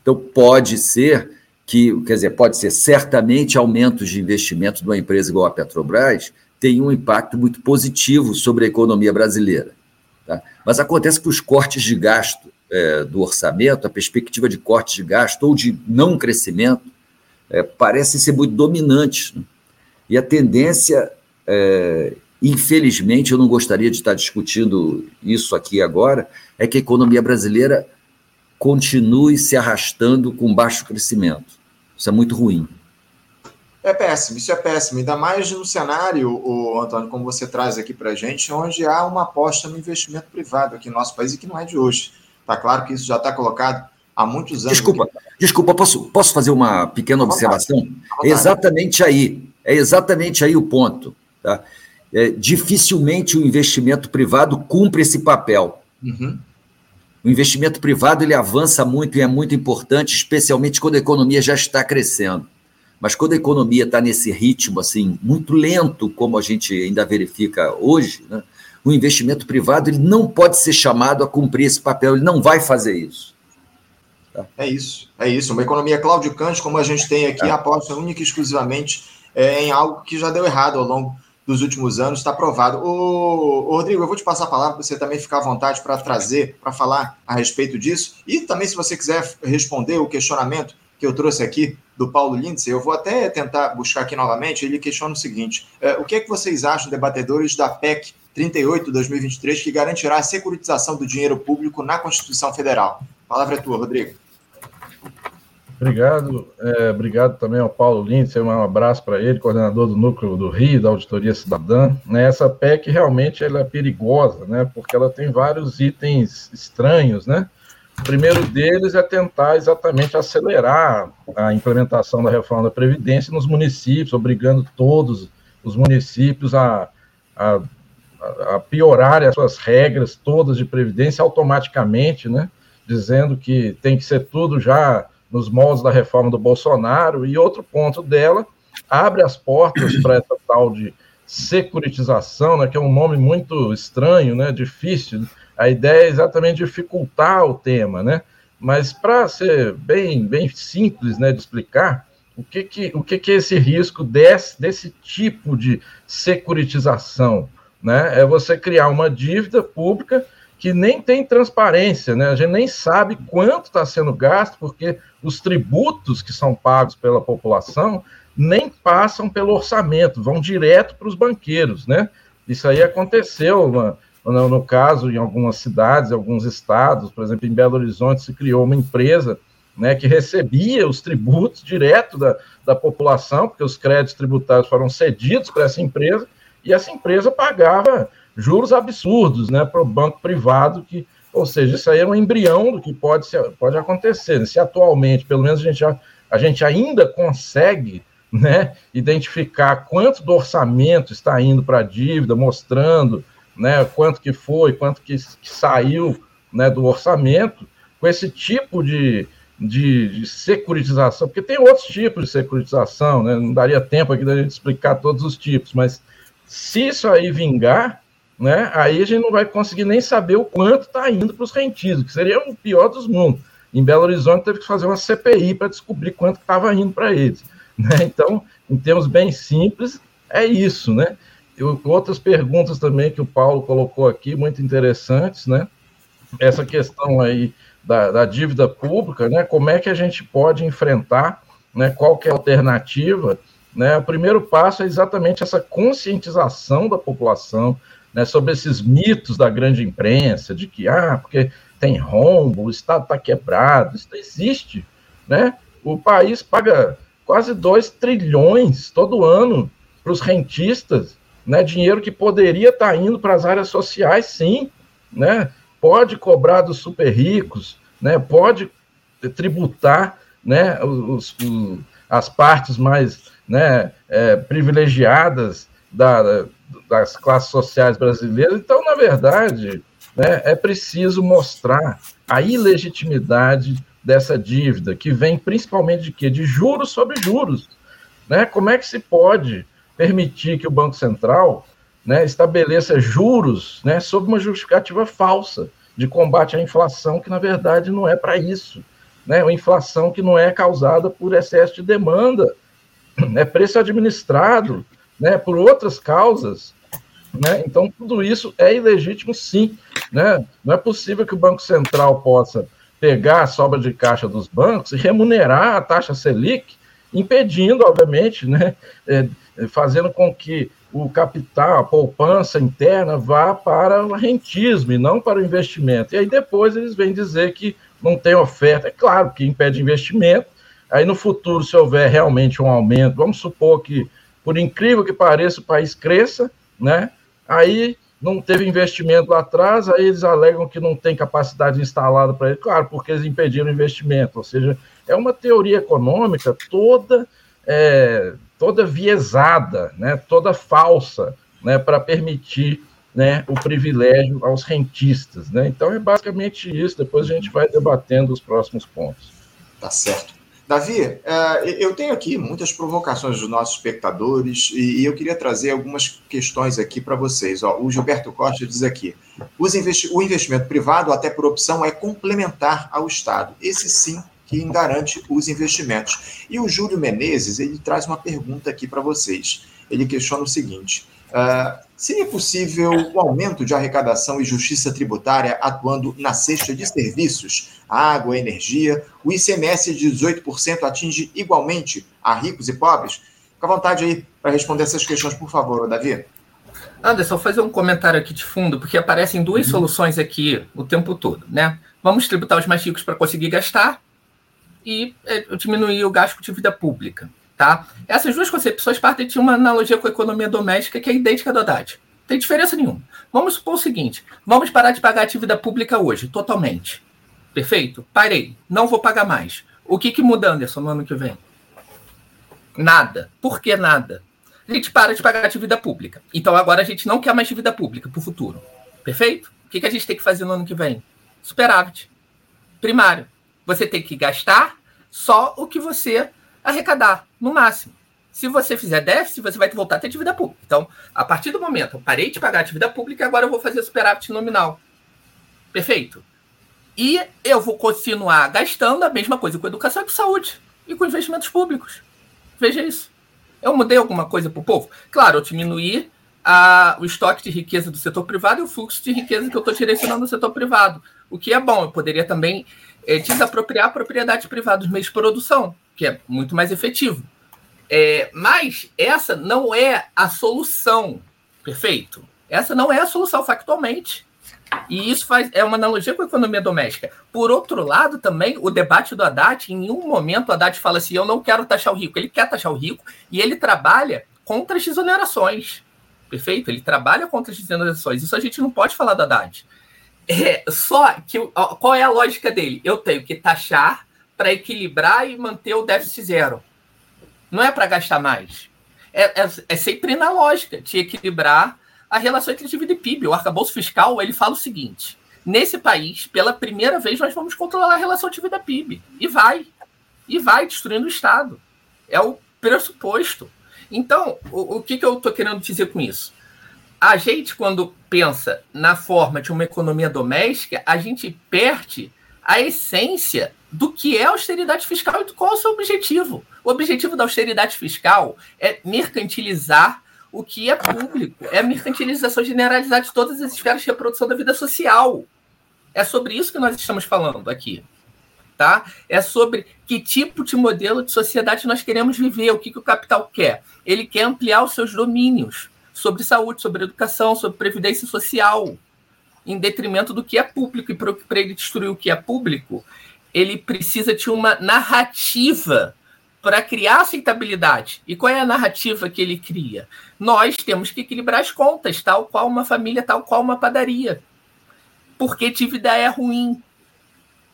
Então pode ser que, quer dizer, pode ser certamente aumentos de investimento de uma empresa igual a Petrobras tem um impacto muito positivo sobre a economia brasileira. Tá? Mas acontece que os cortes de gasto é, do orçamento, a perspectiva de corte de gasto ou de não crescimento, é, parecem ser muito dominantes. Né? E a tendência é, Infelizmente, eu não gostaria de estar discutindo isso aqui agora, é que a economia brasileira continue se arrastando com baixo crescimento. Isso é muito ruim. É péssimo, isso é péssimo, ainda mais no cenário, o Antônio, como você traz aqui para a gente, onde há uma aposta no investimento privado aqui no nosso país e que não é de hoje. Está claro que isso já está colocado há muitos anos. Desculpa, aqui. desculpa, posso, posso fazer uma pequena observação? É exatamente aí, é exatamente aí o ponto. Tá? é, dificilmente o investimento privado cumpre esse papel. Uhum. O investimento privado ele avança muito e é muito importante, especialmente quando a economia já está crescendo. Mas quando a economia está nesse ritmo assim muito lento, como a gente ainda verifica hoje, né, o investimento privado ele não pode ser chamado a cumprir esse papel, ele não vai fazer isso. Tá? É isso, é isso. Uma economia claudicante, como a gente tem aqui, é. aposta única e exclusivamente é, em algo que já deu errado ao longo dos últimos anos, está provado. Ô, ô, Rodrigo, eu vou te passar a palavra para você também ficar à vontade para trazer, para falar a respeito disso. E também, se você quiser responder o questionamento que eu trouxe aqui do Paulo Lindsay, eu vou até tentar buscar aqui novamente. Ele questiona o seguinte: é, o que é que vocês acham, debatedores, da PEC 38 2023, que garantirá a securitização do dinheiro público na Constituição Federal? A palavra é tua, Rodrigo. Obrigado, é, obrigado também ao Paulo Lindsay, um abraço para ele, coordenador do Núcleo do Rio, da Auditoria Cidadã. Né, essa PEC realmente ela é perigosa, né, porque ela tem vários itens estranhos, né? O primeiro deles é tentar exatamente acelerar a implementação da reforma da Previdência nos municípios, obrigando todos os municípios a, a, a piorarem as suas regras todas de Previdência automaticamente, né? Dizendo que tem que ser tudo já nos moldes da reforma do Bolsonaro, e outro ponto dela abre as portas <clears throat> para essa tal de securitização, né, que é um nome muito estranho, né, difícil. A ideia é exatamente dificultar o tema, né? Mas para ser bem, bem simples, né, de explicar, o que que, o que que é esse risco desse, desse tipo de securitização, né? É você criar uma dívida pública que nem tem transparência, né? A gente nem sabe quanto está sendo gasto, porque os tributos que são pagos pela população nem passam pelo orçamento, vão direto para os banqueiros, né? Isso aí aconteceu no, no, caso em algumas cidades, alguns estados, por exemplo, em Belo Horizonte se criou uma empresa né, que recebia os tributos direto da, da população, porque os créditos tributários foram cedidos para essa empresa, e essa empresa pagava juros absurdos né, para o banco privado, que, ou seja, isso aí é um embrião do que pode, ser, pode acontecer. Se atualmente, pelo menos, a gente, já, a gente ainda consegue né, identificar quanto do orçamento está indo para a dívida, mostrando né, quanto que foi, quanto que, que saiu né, do orçamento, com esse tipo de, de, de, securitização, porque tem outros tipos de securitização, né? não daria tempo aqui da gente explicar todos os tipos, mas se isso aí vingar, né, aí a gente não vai conseguir nem saber o quanto está indo para os rentistas, que seria o pior dos mundos. Em Belo Horizonte teve que fazer uma CPI para descobrir quanto estava indo para eles. <laughs> Né? Então, em termos bem simples, é isso, né? Eu, outras perguntas também que o Paulo colocou aqui, muito interessantes, né? Essa questão aí da, da, dívida pública, né? Como é que a gente pode enfrentar, né? Qual que é a alternativa? Né? O primeiro passo é exatamente essa conscientização da população, né? Sobre esses mitos da grande imprensa, de que ah, porque tem rombo, o Estado está quebrado, isso existe, né? O país paga quase 2 trilhões todo ano para os rentistas, né? Dinheiro que poderia estar tá indo para as áreas sociais, sim, né? pode cobrar dos super ricos, né? pode tributar né? Os, os as partes mais né? É, privilegiadas da, das classes sociais brasileiras. Então, na verdade, né? é preciso mostrar a ilegitimidade dessa dívida, que vem principalmente de quê? De juros sobre juros. Né? Como é que se pode permitir que o Banco Central né, estabeleça juros né, sob uma justificativa falsa de combate à inflação, que na verdade não é para isso. Né? Uma inflação que não é causada por excesso de demanda, é preço administrado né, por outras causas. Né? Então, tudo isso é ilegítimo, sim. Né? Não é possível que o Banco Central possa pegar a sobra de caixa dos bancos e remunerar a taxa Selic, impedindo, obviamente, né, é, fazendo com que o capital, a poupança interna vá para o rentismo e não para o investimento. E aí depois eles vêm dizer que não tem oferta. É claro que impede investimento. Aí no futuro, se houver realmente um aumento, vamos supor que, por incrível que pareça, o país cresça, né? Aí não teve investimento lá atrás, aí eles alegam que não tem capacidade instalada para ele. Claro, porque eles impediram o investimento. Ou seja, é uma teoria econômica toda é, toda viesada, né, toda falsa, né, para permitir né, o privilégio aos rentistas. Né? Então é basicamente isso. Depois a gente vai debatendo os próximos pontos. Tá certo. Davi, é, eu tenho aqui muitas provocações dos nossos espectadores e eu queria trazer algumas questões aqui para vocês. o Gilberto Costa diz aqui: o investimento privado, até por opção, é complementar ao Estado. Esse sim que garante os investimentos. E o Júlio Menezes, ele traz uma pergunta aqui para vocês. Ele questiona o seguinte: uh, seria possível o aumento de arrecadação e justiça tributária atuando na cesta de serviços, água, energia? O ICMS de 18% atinge igualmente a ricos e pobres? Fica à vontade aí para responder essas questões, por favor, Davi. Anderson, vou fazer um comentário aqui de fundo, porque aparecem duas uhum. soluções aqui o tempo todo, né? Vamos tributar os mais ricos para conseguir gastar e é, diminuir o gasto de vida pública. Tá? Essas duas concepções partem de uma analogia com a economia doméstica que é idêntica da Haddad. Não tem diferença nenhuma. Vamos supor o seguinte: vamos parar de pagar a dívida pública hoje, totalmente. Perfeito? Parei. Não vou pagar mais. O que, que muda, Anderson, no ano que vem? Nada. Por que nada? A gente para de pagar a dívida pública. Então agora a gente não quer mais dívida pública para o futuro. Perfeito? O que, que a gente tem que fazer no ano que vem? Superávit. Primário você tem que gastar só o que você arrecadar, no máximo. Se você fizer déficit, você vai voltar a ter dívida pública. Então, a partir do momento, eu parei de pagar a dívida pública agora eu vou fazer superávit nominal. Perfeito? E eu vou continuar gastando a mesma coisa com educação e com saúde e com investimentos públicos. Veja isso. Eu mudei alguma coisa para o povo? Claro, eu diminuí a, o estoque de riqueza do setor privado e o fluxo de riqueza que eu estou direcionando no setor privado. O que é bom. Eu poderia também é, desapropriar a propriedade privada dos meios de produção, que é muito mais efetivo. É, mas essa não é a solução, perfeito? Essa não é a solução factualmente. E isso faz, é uma analogia com a economia doméstica. Por outro lado, também, o debate do Haddad, em um momento, o Haddad fala assim: eu não quero taxar o rico. Ele quer taxar o rico e ele trabalha contra as desonerações. perfeito? Ele trabalha contra as desonerações. Isso a gente não pode falar da Haddad. É, só que qual é a lógica dele? Eu tenho que taxar para equilibrar e manter o déficit zero. Não é para gastar mais. É, é, é, sempre na lógica de equilibrar a relação entre dívida e PIB. O arcabouço fiscal ele fala o seguinte: nesse país, pela primeira vez, nós vamos controlar a relação dívida PIB. E vai. E vai destruindo o Estado. É o pressuposto. Então, o, o que, que eu estou querendo dizer com isso? A gente, quando pensa na forma de uma economia doméstica, a gente perde a essência do que é austeridade fiscal e qual é o seu objetivo. O objetivo da austeridade fiscal é mercantilizar o que é público, é a mercantilização generalizada de todas as esferas de reprodução da vida social. É sobre isso que nós estamos falando aqui. Tá? É sobre que tipo de modelo de sociedade nós queremos viver, o que, que o capital quer. Ele quer ampliar os seus domínios sobre saúde, sobre educação, sobre previdência social, em detrimento do que é público. E para ele destruir o que é público, ele precisa de uma narrativa para criar aceitabilidade. E qual é a narrativa que ele cria? Nós temos que equilibrar as contas, tal qual uma família, tal qual uma padaria. Porque dívida é ruim.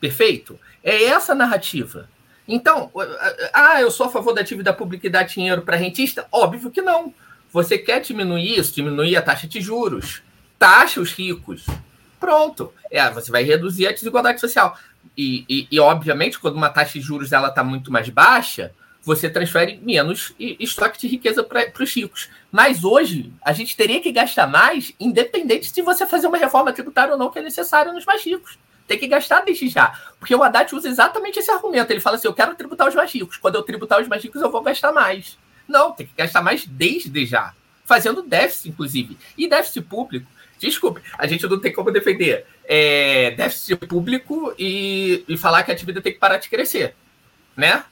Perfeito? É essa a narrativa. Então, ah, eu sou a favor da dívida pública e dar dinheiro para rentista? Óbvio que não. Você quer diminuir isso, diminuir a taxa de juros, taxa os ricos. Pronto. É, você vai reduzir a desigualdade social. E, e, e obviamente, quando uma taxa de juros ela está muito mais baixa, você transfere menos estoque de riqueza para os ricos. Mas hoje, a gente teria que gastar mais, independente de você fazer uma reforma tributária ou não, que é necessária nos mais ricos. Tem que gastar desde já. Porque o Haddad usa exatamente esse argumento. Ele fala assim: eu quero tributar os mais ricos. Quando eu tributar os mais ricos, eu vou gastar mais. Não, tem que gastar mais desde já. Fazendo déficit, inclusive. E déficit público. Desculpe, a gente não tem como defender é, déficit público e, e falar que a dívida tem que parar de crescer. Né?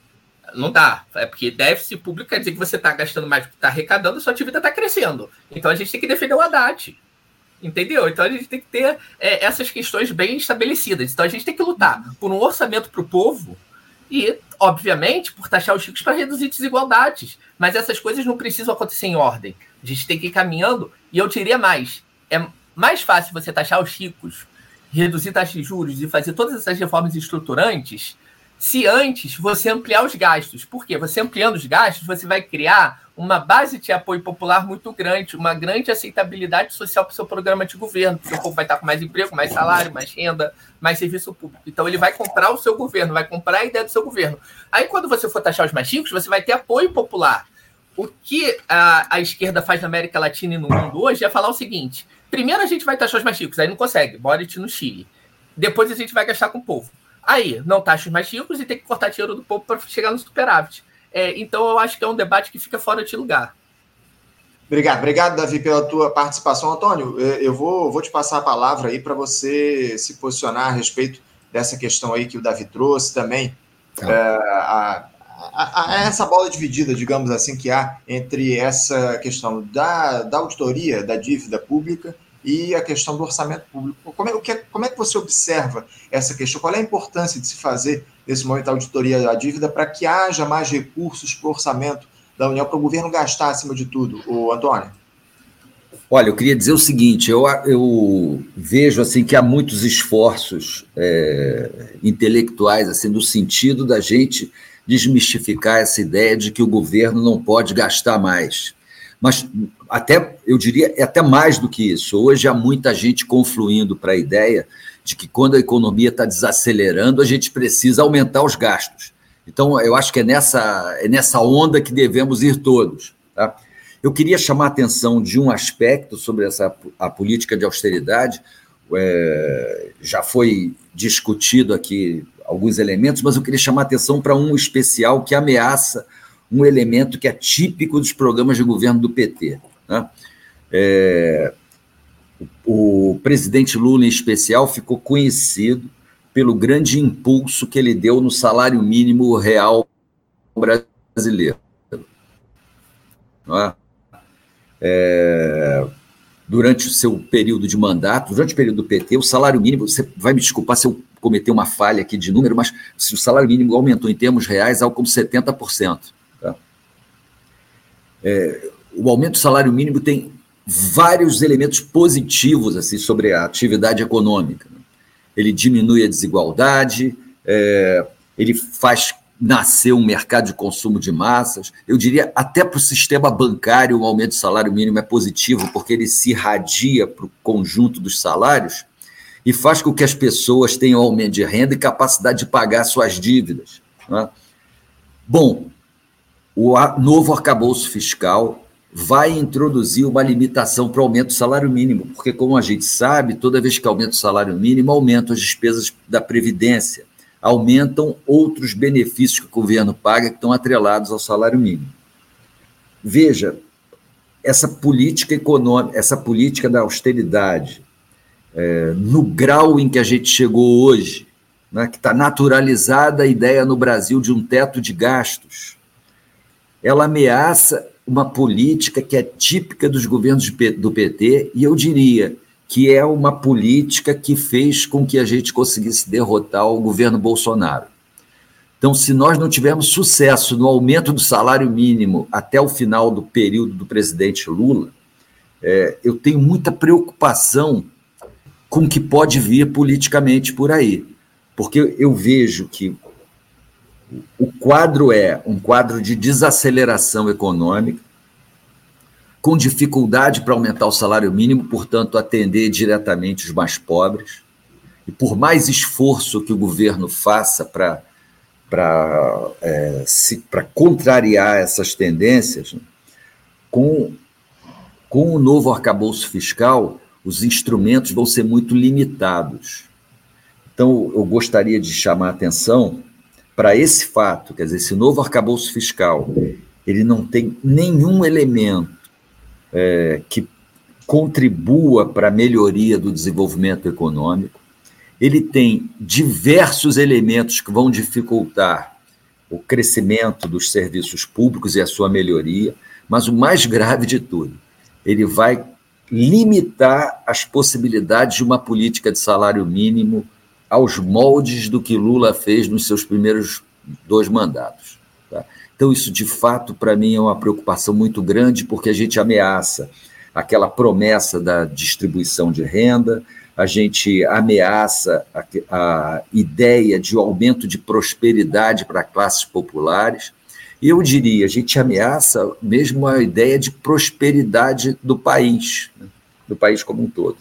Não dá. É porque déficit público quer dizer que você está gastando mais do que está arrecadando, sua dívida está crescendo. Então a gente tem que defender o Haddad. Entendeu? Então a gente tem que ter é, essas questões bem estabelecidas. Então a gente tem que lutar por um orçamento para o povo e, obviamente, por taxar os ricos para reduzir desigualdades. Mas essas coisas não precisam acontecer em ordem. A gente tem que ir caminhando. E eu diria mais: é mais fácil você taxar os ricos, reduzir taxas de juros e fazer todas essas reformas estruturantes se antes você ampliar os gastos. Por quê? Você ampliando os gastos, você vai criar uma base de apoio popular muito grande, uma grande aceitabilidade social para o seu programa de governo. O povo vai estar com mais emprego, mais salário, mais renda, mais serviço público. Então ele vai comprar o seu governo, vai comprar a ideia do seu governo. Aí quando você for taxar os mais ricos, você vai ter apoio popular. O que a, a esquerda faz na América Latina e no mundo hoje é falar o seguinte: primeiro a gente vai taxar os mais ricos, aí não consegue, Boric no Chile. Depois a gente vai gastar com o povo. Aí, não taxa os mais ricos e tem que cortar dinheiro do povo para chegar no superávit. É, então, eu acho que é um debate que fica fora de lugar. Obrigado, obrigado, Davi, pela tua participação. Antônio, eu vou, vou te passar a palavra aí para você se posicionar a respeito dessa questão aí que o Davi trouxe também. Tá. É, a, a, a, essa bola dividida, digamos assim, que há entre essa questão da, da auditoria da dívida pública e a questão do orçamento público. Como é, que, como é que você observa essa questão? Qual é a importância de se fazer, nesse momento, a auditoria da dívida para que haja mais recursos para o orçamento da União, para o governo gastar acima de tudo, o Antônio? Olha, eu queria dizer o seguinte: eu, eu vejo assim que há muitos esforços é, intelectuais assim no sentido da gente desmistificar essa ideia de que o governo não pode gastar mais. Mas até, eu diria, é até mais do que isso. Hoje há muita gente confluindo para a ideia de que quando a economia está desacelerando, a gente precisa aumentar os gastos. Então, eu acho que é nessa, é nessa onda que devemos ir todos. Tá? Eu queria chamar a atenção de um aspecto sobre essa, a política de austeridade. É, já foi discutido aqui alguns elementos, mas eu queria chamar a atenção para um especial que ameaça um elemento que é típico dos programas de governo do PT. Né? É, o, presidente Lula, em especial, ficou conhecido pelo grande impulso que ele deu no salário mínimo real brasileiro. É? É, durante o seu período de mandato, durante o período do PT, o salário mínimo, você vai me desculpar se eu cometer uma falha aqui de número, mas se o salário mínimo aumentou em termos reais algo como 70%. É, o aumento do salário mínimo tem vários elementos positivos assim sobre a atividade econômica. Ele diminui a desigualdade, é, ele faz nascer um mercado de consumo de massas. Eu diria até para o sistema bancário o aumento do salário mínimo é positivo, porque ele se irradia para o conjunto dos salários e faz com que as pessoas tenham aumento de renda e capacidade de pagar suas dívidas. Né? Bom, o novo arcabouço fiscal vai introduzir uma limitação para o aumento do salário mínimo, porque, como a gente sabe, toda vez que aumenta o salário mínimo, aumentam as despesas da Previdência, aumentam outros benefícios que o governo paga que estão atrelados ao salário mínimo. Veja, essa política econômica, essa política da austeridade, é, no grau em que a gente chegou hoje, né, que está naturalizada a ideia no Brasil de um teto de gastos, ela ameaça uma política que é típica dos governos do PT, e eu diria que é uma política que fez com que a gente conseguisse derrotar o governo Bolsonaro. Então, se nós não tivermos sucesso no aumento do salário mínimo até o final do período do presidente Lula, é, eu tenho muita preocupação com o que pode vir politicamente por aí. Porque eu vejo que o quadro é um quadro de desaceleração econômica, com dificuldade para aumentar o salário mínimo, portanto, atender diretamente os mais pobres. E por mais esforço que o governo faça para para é, contrariar essas tendências, né, com, com o novo arcabouço fiscal, os instrumentos vão ser muito limitados. Então, eu gostaria de chamar a atenção para esse fato, quer dizer, esse novo arcabouço fiscal, ele não tem nenhum elemento é, que contribua para a melhoria do desenvolvimento econômico, ele tem diversos elementos que vão dificultar o crescimento dos serviços públicos e a sua melhoria, mas o mais grave de tudo, ele vai limitar as possibilidades de uma política de salário mínimo aos moldes do que Lula fez nos seus primeiros dois mandatos. Tá? Então, isso de fato, para mim, é uma preocupação muito grande, porque a gente ameaça aquela promessa da distribuição de renda, a gente ameaça a, a ideia de um aumento de prosperidade para classes populares. Eu diria, a gente ameaça mesmo a ideia de prosperidade do país, né? do país como um todo.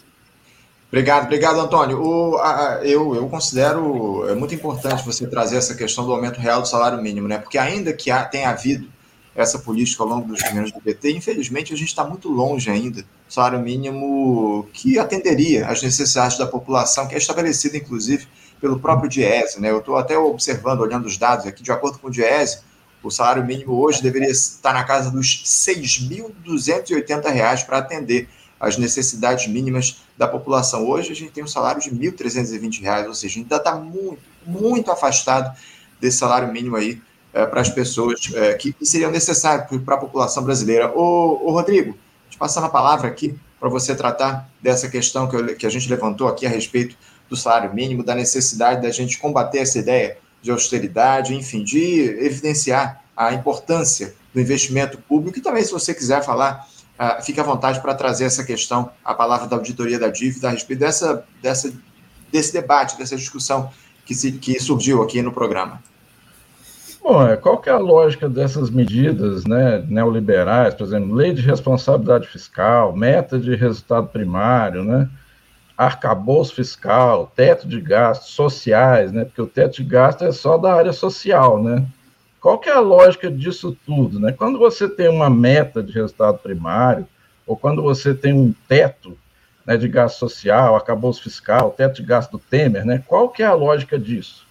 Obrigado, obrigado, Antônio. O, a, eu, eu considero é muito importante você trazer essa questão do aumento real do salário mínimo, né? Porque ainda que há, tenha havido essa política ao longo dos governos do PT, infelizmente a gente está muito longe ainda do salário mínimo que atenderia às necessidades da população, que é estabelecido, inclusive, pelo próprio Diese. Né? Eu estou até observando, olhando os dados aqui, de acordo com o Diese, o salário mínimo hoje deveria estar na casa dos R$ 6.280 para atender as necessidades mínimas da população. Hoje a gente tem um salário de R$ 1.320, ou seja, ainda está muito, muito afastado desse salário mínimo aí é, para as pessoas é, que, que seriam necessários para a população brasileira. Ô, ô Rodrigo, te passando a palavra aqui para você tratar dessa questão que, eu, que a gente levantou aqui a respeito do salário mínimo, da necessidade da gente combater essa ideia de austeridade, enfim, de evidenciar a importância do investimento público. E também, se você quiser falar Uh, fique à vontade para trazer essa questão, a palavra da auditoria da dívida, a respeito dessa, dessa, desse debate, dessa discussão que, se, que surgiu aqui no programa. Bom, é, qual que é a lógica dessas medidas né, neoliberais, por exemplo, lei de responsabilidade fiscal, meta de resultado primário, né, arcabouço fiscal, teto de gastos sociais, né, porque o teto de gastos é só da área social, né, qual que é a lógica disso tudo? Né? Quando você tem uma meta de resultado primário, ou quando você tem um teto né, de gasto social, acabouço fiscal, teto de gasto do Temer, né, qual que é a lógica disso?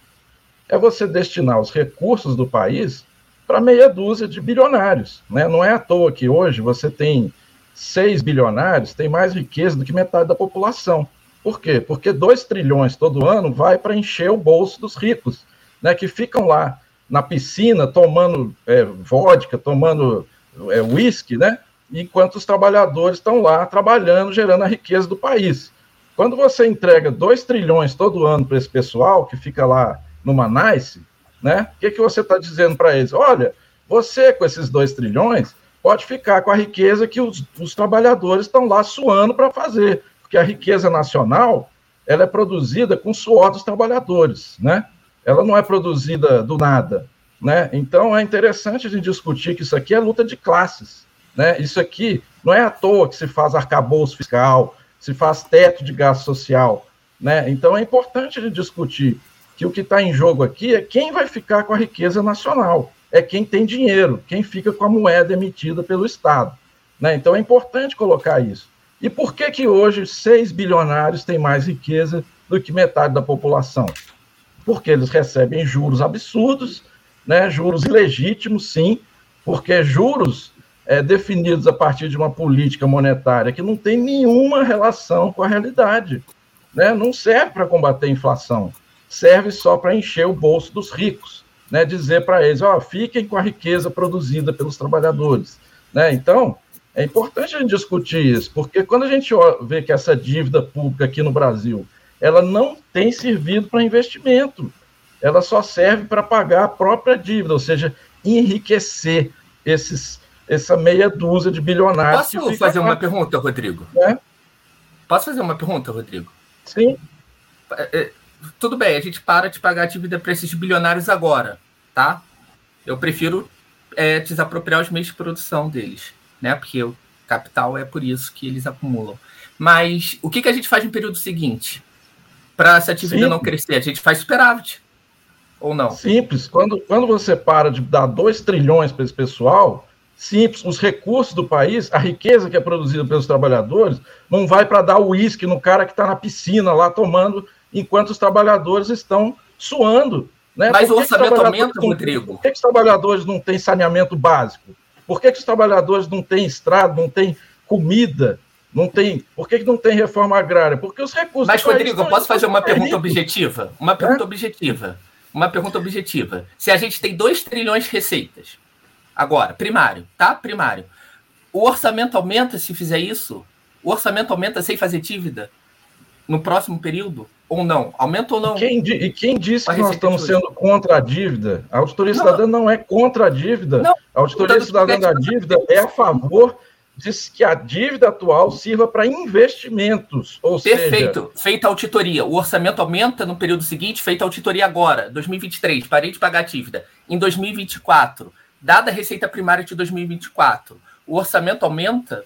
É você destinar os recursos do país para meia dúzia de bilionários. Né? Não é à toa que hoje você tem seis bilionários, tem mais riqueza do que metade da população. Por quê? Porque dois trilhões todo ano vai para encher o bolso dos ricos, né, que ficam lá na piscina tomando é, vodka, tomando é, whisky, né? Enquanto os trabalhadores estão lá trabalhando, gerando a riqueza do país. Quando você entrega 2 trilhões todo ano para esse pessoal que fica lá numa nice, né? O que, que você está dizendo para eles? Olha, você com esses 2 trilhões pode ficar com a riqueza que os, os trabalhadores estão lá suando para fazer, porque a riqueza nacional ela é produzida com suor dos trabalhadores, né? Ela não é produzida do nada, né? Então é interessante a gente discutir que isso aqui é luta de classes, né? Isso aqui não é à toa que se faz arcabouço fiscal, se faz teto de gasto social, né? Então é importante a gente discutir que o que está em jogo aqui é quem vai ficar com a riqueza nacional é quem tem dinheiro, quem fica com a moeda emitida pelo Estado. Né? Então é importante colocar isso. E por que que hoje seis bilionários têm mais riqueza do que metade da população? Porque eles recebem juros absurdos, né? juros ilegítimos, sim, porque juros é, definidos a partir de uma política monetária que não tem nenhuma relação com a realidade. Né? Não serve para combater a inflação, serve só para encher o bolso dos ricos né, dizer para eles, ó, fiquem com a riqueza produzida pelos trabalhadores. Né? Então, é importante a gente discutir isso, porque quando a gente vê que essa dívida pública aqui no Brasil, ela não tem servido para investimento, ela só serve para pagar a própria dívida, ou seja, enriquecer esses, essa meia dúzia de bilionários. Posso fazer uma pergunta, Rodrigo? É? Posso fazer uma pergunta, Rodrigo? Sim. É, é, tudo bem, a gente para de pagar a dívida para esses bilionários agora, tá? Eu prefiro é, desapropriar os meios de produção deles, né? Porque o capital é por isso que eles acumulam. Mas o que, que a gente faz no período seguinte? Para essa dívida não crescer, a gente faz superávit. Ou não? Simples. Quando, quando você para de dar 2 trilhões para esse pessoal, simples, os recursos do país, a riqueza que é produzida pelos trabalhadores, não vai para dar uísque no cara que está na piscina lá tomando enquanto os trabalhadores estão suando. Né? Mas o orçamento aumenta, Rodrigo. Por que, que os trabalhadores não têm saneamento básico? Por que, que os trabalhadores não têm estrada, não têm comida? Não tem. Por que, que não tem reforma agrária? Porque os recursos. Mas, Rodrigo, eu posso fazer uma pergunta objetiva? Uma pergunta é? objetiva. Uma pergunta objetiva. Se a gente tem 2 trilhões de receitas, agora, primário, tá? Primário. O orçamento aumenta se fizer isso? O orçamento aumenta sem fazer dívida no próximo período? Ou não? Aumenta ou não? E quem, e quem disse que nós estamos sendo contra a dívida? A auditoria não, cidadã não é contra a dívida. Não, a auditoria cidadã da dívida é a favor de que a dívida atual sirva para investimentos. Ou Perfeito. Seja... Feita a auditoria. O orçamento aumenta no período seguinte, feita a auditoria agora, 2023, parei de pagar a dívida. Em 2024, dada a receita primária de 2024, o orçamento aumenta?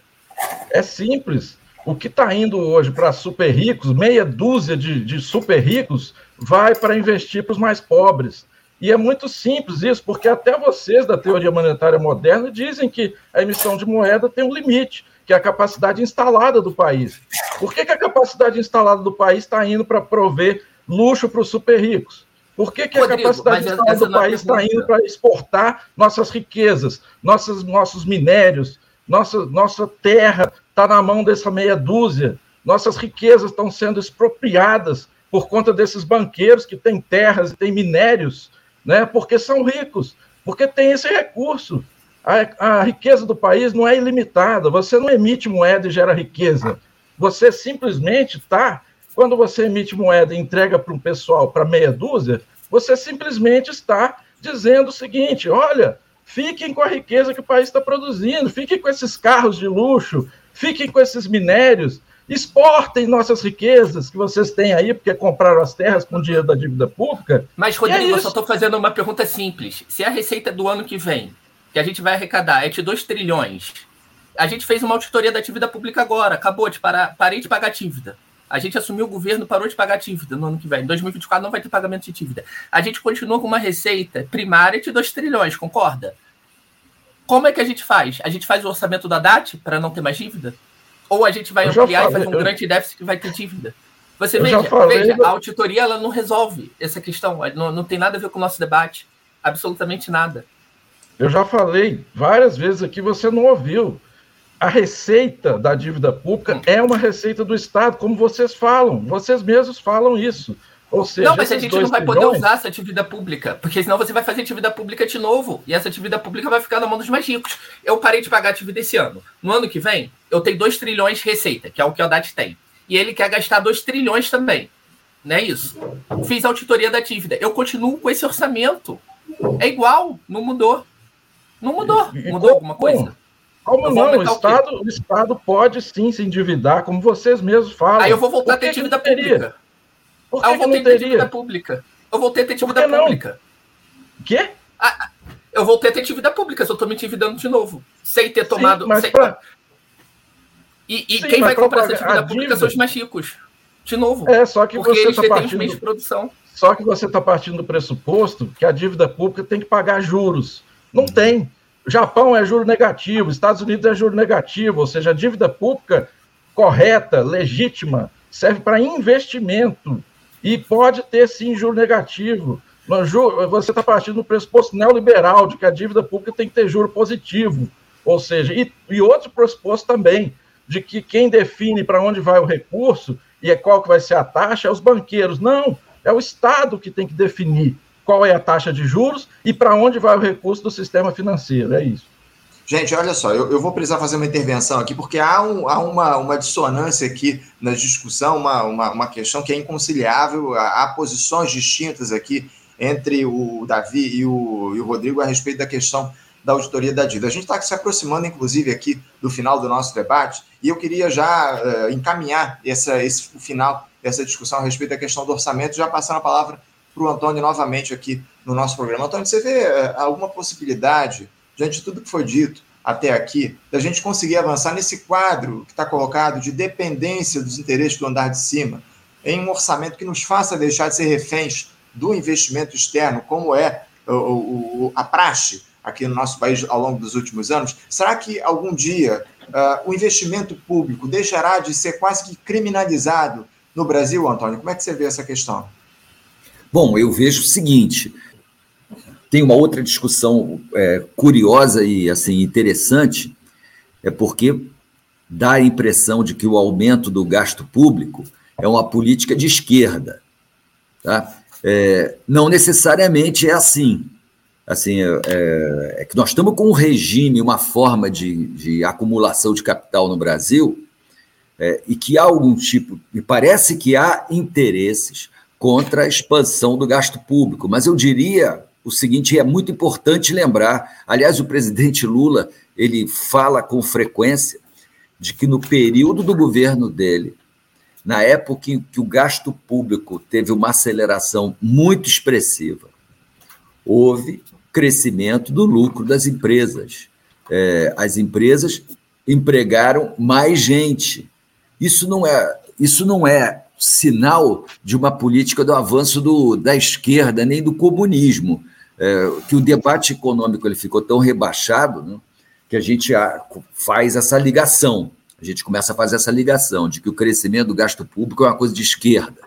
É simples o que está indo hoje para super ricos, meia dúzia de, de super ricos, vai para investir para os mais pobres. E é muito simples isso, porque até vocês da teoria monetária moderna dizem que a emissão de moeda tem um limite, que é a capacidade instalada do país. Por que, que a capacidade instalada do país está indo para prover luxo para os super ricos? Por que, que Rodrigo, a capacidade instalada do é país está indo para exportar nossas riquezas, nossos, nossos minérios, nossa, nossa terra está na mão dessa meia dúzia. Nossas riquezas estão sendo expropriadas por conta desses banqueiros que têm terras e têm minérios, né? porque são ricos, porque tem esse recurso. A, a riqueza do país não é ilimitada. Você não emite moeda e gera riqueza. Você simplesmente está, quando você emite moeda e entrega para um pessoal, para meia dúzia, você simplesmente está dizendo o seguinte: olha, Fiquem com a riqueza que o país está produzindo, fiquem com esses carros de luxo, fiquem com esses minérios, exportem nossas riquezas que vocês têm aí, porque compraram as terras com dinheiro da dívida pública. Mas, é Rodrigo, é eu só estou fazendo uma pergunta simples. Se a receita do ano que vem, que a gente vai arrecadar, é de 2 trilhões, a gente fez uma auditoria da dívida pública agora, acabou de parar, parei de pagar dívida. A gente assumiu o governo, parou de pagar dívida no ano que vem. Em 2024 não vai ter pagamento de dívida. A gente continua com uma receita primária de 2 trilhões, concorda? Como é que a gente faz? A gente faz o orçamento da DAT para não ter mais dívida? Ou a gente vai ampliar falei, e fazer um eu... grande déficit que vai ter dívida? Você veja, veja, a auditoria ela não resolve essa questão, não, não tem nada a ver com o nosso debate, absolutamente nada. Eu já falei várias vezes aqui, você não ouviu a receita da dívida pública é uma receita do Estado, como vocês falam, vocês mesmos falam isso. Ou seja, não, mas a gente não vai poder usar essa dívida pública, porque senão você vai fazer dívida pública de novo, e essa dívida pública vai ficar na mão dos mais ricos. Eu parei de pagar a dívida esse ano. No ano que vem, eu tenho 2 trilhões de receita, que é o que o Haddad tem. E ele quer gastar 2 trilhões também. Não é isso? Fiz a auditoria da dívida. Eu continuo com esse orçamento. É igual, não mudou. Não mudou. Mudou alguma coisa? Como não? O Estado, o, o, Estado pode sim se endividar, como vocês mesmos falam. Aí eu vou voltar a ter dívida pública. Por que Aí eu vou ter dívida pública. Eu voltei a ter dívida pública. Quê? Ah, eu voltei a ter dívida pública, eu estou me endividando de novo. Sem ter tomado. Sim, sem... pra... E, e Sim, quem vai comprar essa dívida pública dívida... são os mais ricos. De novo. É, só que porque você eles tá partindo... os meios de produção. Só que você está partindo do pressuposto que a dívida pública tem que pagar juros. Não tem. O Japão é juro negativo, Estados Unidos é juro negativo, ou seja, a dívida pública correta, legítima, serve para investimento e pode ter sim juro negativo. Você está partindo do pressuposto neoliberal de que a dívida pública tem que ter juro positivo, ou seja, e, e outro pressuposto também de que quem define para onde vai o recurso e é qual que vai ser a taxa é os banqueiros. Não, é o Estado que tem que definir qual é a taxa de juros e para onde vai o recurso do sistema financeiro. É isso. Gente, olha só, eu, eu vou precisar fazer uma intervenção aqui, porque há, um, há uma, uma dissonância aqui na discussão, uma, uma, uma questão que é inconciliável, há, há posições distintas aqui entre o Davi e o, e o Rodrigo a respeito da questão da auditoria da dívida. A gente está se aproximando, inclusive, aqui do final do nosso debate, e eu queria já uh, encaminhar essa, esse, o final dessa discussão a respeito da questão do orçamento, já passando a palavra para o Antônio novamente aqui no nosso programa. Antônio, você vê uh, alguma possibilidade diante de tudo que foi dito até aqui, da gente conseguir avançar nesse quadro que está colocado de dependência dos interesses do andar de cima, em um orçamento que nos faça deixar de ser reféns do investimento externo, como é o, o, a praxe aqui no nosso país ao longo dos últimos anos? Será que algum dia uh, o investimento público deixará de ser quase que criminalizado no Brasil, Antônio? Como é que você vê essa questão? Bom, eu vejo o seguinte: tem uma outra discussão é, curiosa e assim interessante, é porque dá a impressão de que o aumento do gasto público é uma política de esquerda. Tá? É, não necessariamente é assim. Assim, é, é, é, que nós estamos com um regime, uma forma de, de acumulação de capital no Brasil, é, e que há algum tipo, me parece que há interesses contra a expansão do gasto público, mas eu diria o seguinte é muito importante lembrar. Aliás, o presidente Lula ele fala com frequência de que no período do governo dele, na época em que o gasto público teve uma aceleração muito expressiva, houve crescimento do lucro das empresas. É, as empresas empregaram mais gente. Isso não é, isso não é sinal de uma política do avanço do, da esquerda nem do comunismo é, que o debate econômico ele ficou tão rebaixado né, que a gente faz essa ligação. A gente começa a fazer essa ligação de que o crescimento do gasto público é uma coisa de esquerda.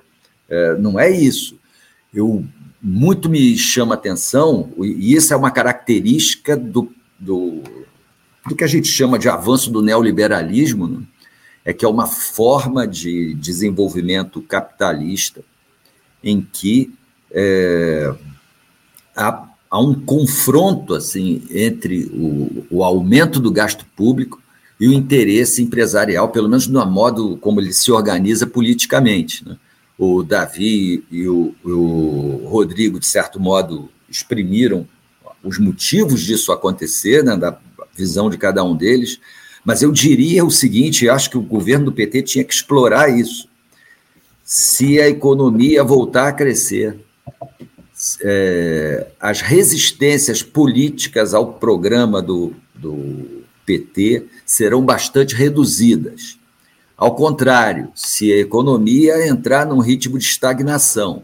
É, não é isso. Eu muito me chama atenção, e isso é uma característica do, do, do que a gente chama de avanço do neoliberalismo, né? é que é uma forma de desenvolvimento capitalista em que é, há, há um confronto assim entre o, o aumento do gasto público e o interesse empresarial, pelo menos no modo como ele se organiza politicamente. Né? O Davi e o, o, Rodrigo, de certo modo, exprimiram os motivos disso acontecer, né, da visão de cada um deles, mas eu diria o seguinte: acho que o governo do PT tinha que explorar isso. Se a economia voltar a crescer, é, as resistências políticas ao programa do, do PT serão bastante reduzidas. Ao contrário, se a economia entrar num ritmo de estagnação,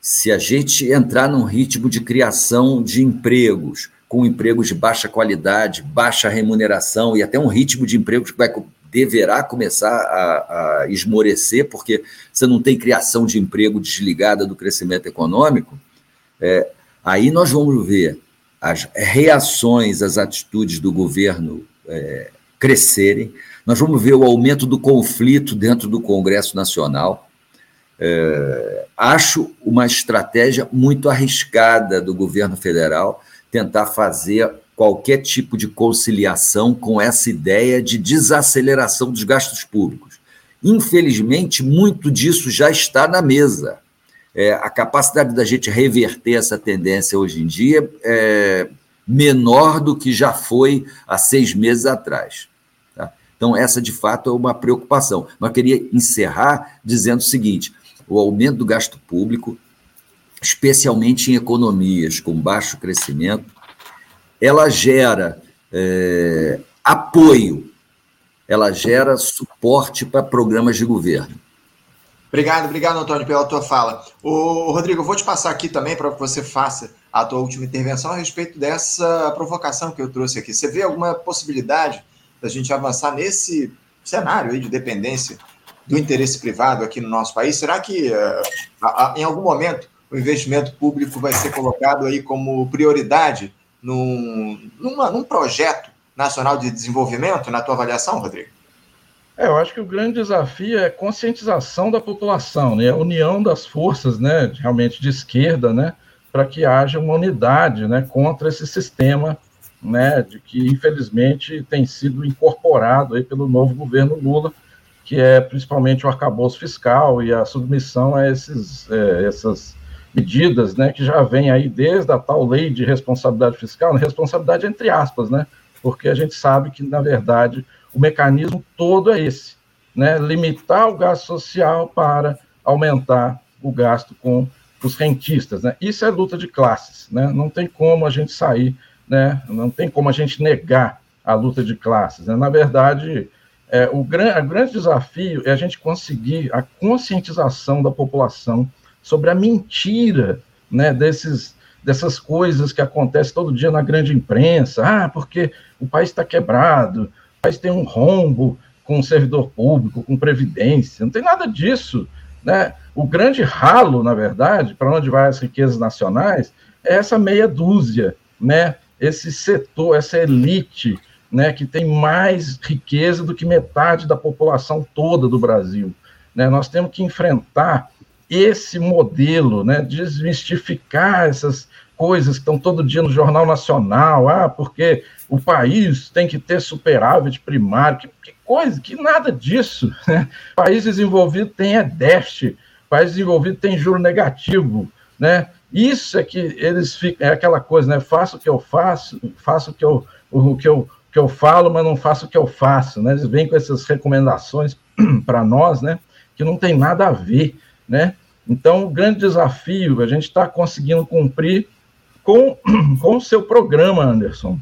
se a gente entrar num ritmo de criação de empregos, com empregos de baixa qualidade, baixa remuneração e até um ritmo de empregos que vai, deverá começar a, a esmorecer, porque você não tem criação de emprego desligada do crescimento econômico, é, aí nós vamos ver as reações às atitudes do governo é, crescerem, nós vamos ver o aumento do conflito dentro do Congresso Nacional. É, acho uma estratégia muito arriscada do governo federal tentar fazer qualquer tipo de conciliação com essa ideia de desaceleração dos gastos públicos. Infelizmente, muito disso já está na mesa. É, a capacidade da gente reverter essa tendência hoje em dia é, menor do que já foi há seis meses atrás. Tá? Então, essa de fato é uma preocupação. Mas queria encerrar dizendo o seguinte: o aumento do gasto público, especialmente em economias com baixo crescimento, ela gera é, apoio, ela gera suporte para programas de governo. Obrigado, obrigado, Antônio, pela tua fala. O Rodrigo, eu vou te passar aqui também para que você faça a tua última intervenção a respeito dessa provocação que eu trouxe aqui. Você vê alguma possibilidade da gente avançar nesse cenário aí de dependência do interesse privado aqui no nosso país? Será que uh, em algum momento o investimento público vai ser colocado aí como prioridade num, numa, num projeto nacional de desenvolvimento, na tua avaliação, Rodrigo? É, eu acho que o grande desafio é conscientização da população, né? a união das forças, né, realmente de esquerda, né, para que haja uma unidade, né, contra esse sistema, né, de que infelizmente tem sido incorporado aí pelo novo governo Lula, que é principalmente o arcabouço fiscal e a submissão a esses, é, essas medidas, né, que já vem aí desde a tal lei de responsabilidade fiscal, né, responsabilidade entre aspas, né, porque a gente sabe que, na verdade, o mecanismo todo é esse, né, limitar o gasto social para aumentar o gasto com os rentistas, né, isso é luta de classes, né, não tem como a gente sair, né, não tem como a gente negar a luta de classes, né, na verdade, é, o, gran, o grande desafio é a gente conseguir a conscientização da população sobre a mentira né, desses, dessas coisas que acontecem todo dia na grande imprensa. Ah, porque o país está quebrado, país tem um rombo com o servidor público, com previdência. Não tem nada disso. Né? O grande ralo, na verdade, para onde vai as riquezas nacionais, é essa meia dúzia, né? esse setor, essa elite né, que tem mais riqueza do que metade da população toda do Brasil. Né? Nós temos que enfrentar esse modelo, né, desmistificar essas coisas que estão todo dia no Jornal Nacional, ah, porque o país tem que ter superávit primário, que, que coisa, que nada disso. Né? País desenvolvido tem é déficit, país desenvolvido tem juro negativo, né? Isso é que eles ficam, é aquela coisa, né? Faço o que eu faço, faço o que eu, o que eu, que eu falo, mas não faço o que eu faço, né? Eles vêm com essas recomendações <clears throat> para nós, né? Que não tem nada a ver né? Então, o grande desafio a gente está conseguindo cumprir com, <clears throat> com o seu programa, Anderson,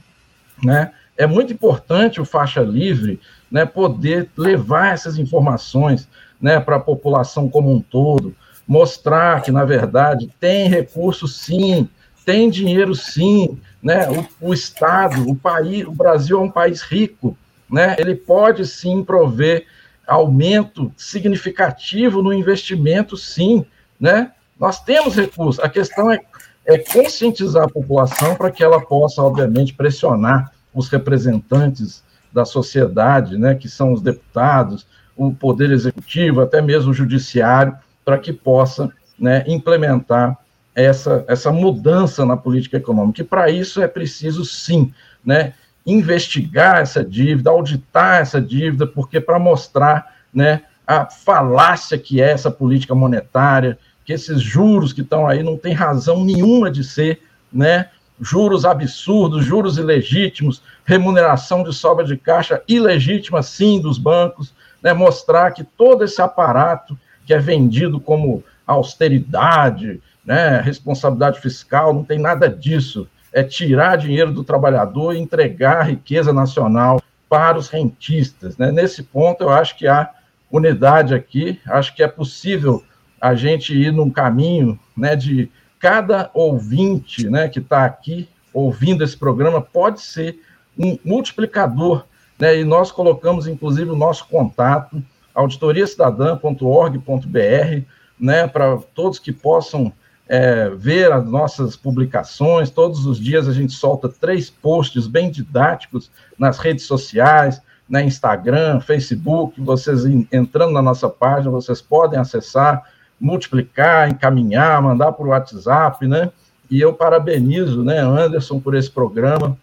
né? É muito importante o faixa livre, né, poder levar essas informações, né, para a população como um todo, mostrar que na verdade tem recurso sim, tem dinheiro sim, né? O, o estado, o país, o Brasil é um país rico, né? Ele pode sim prover aumento significativo no investimento, sim, né? Nós temos recursos. A questão é, é conscientizar a população para que ela possa, obviamente, pressionar os representantes da sociedade, né, que são os deputados, o poder executivo, até mesmo o judiciário, para que possa né, implementar essa, essa mudança na política econômica. E para isso é preciso, sim, né, investigar essa dívida, auditar essa dívida, porque para mostrar né, a falácia que é essa política monetária, que esses juros que estão aí não tem razão nenhuma de ser, né? Juros absurdos, juros ilegítimos, remuneração de sobra de caixa ilegítima, sim, dos bancos, né? Mostrar que todo esse aparato que é vendido como austeridade, né? Responsabilidade fiscal, não tem nada disso é tirar dinheiro do trabalhador e entregar a riqueza nacional para os rentistas. Né? Nesse ponto, eu acho que há unidade aqui, acho que é possível a gente ir num caminho né, de cada ouvinte né, que está aqui ouvindo esse programa pode ser um multiplicador, né, e nós colocamos, inclusive, o nosso contato, auditoriacidadã.org.br, né, para todos que possam é, ver as nossas publicações. Todos os dias a gente solta três posts bem didáticos nas redes sociais, na Instagram, Facebook. Vocês entrando na nossa página, vocês podem acessar, multiplicar, encaminhar, mandar por WhatsApp, né? E eu parabenizo, né, Anderson, por esse programa,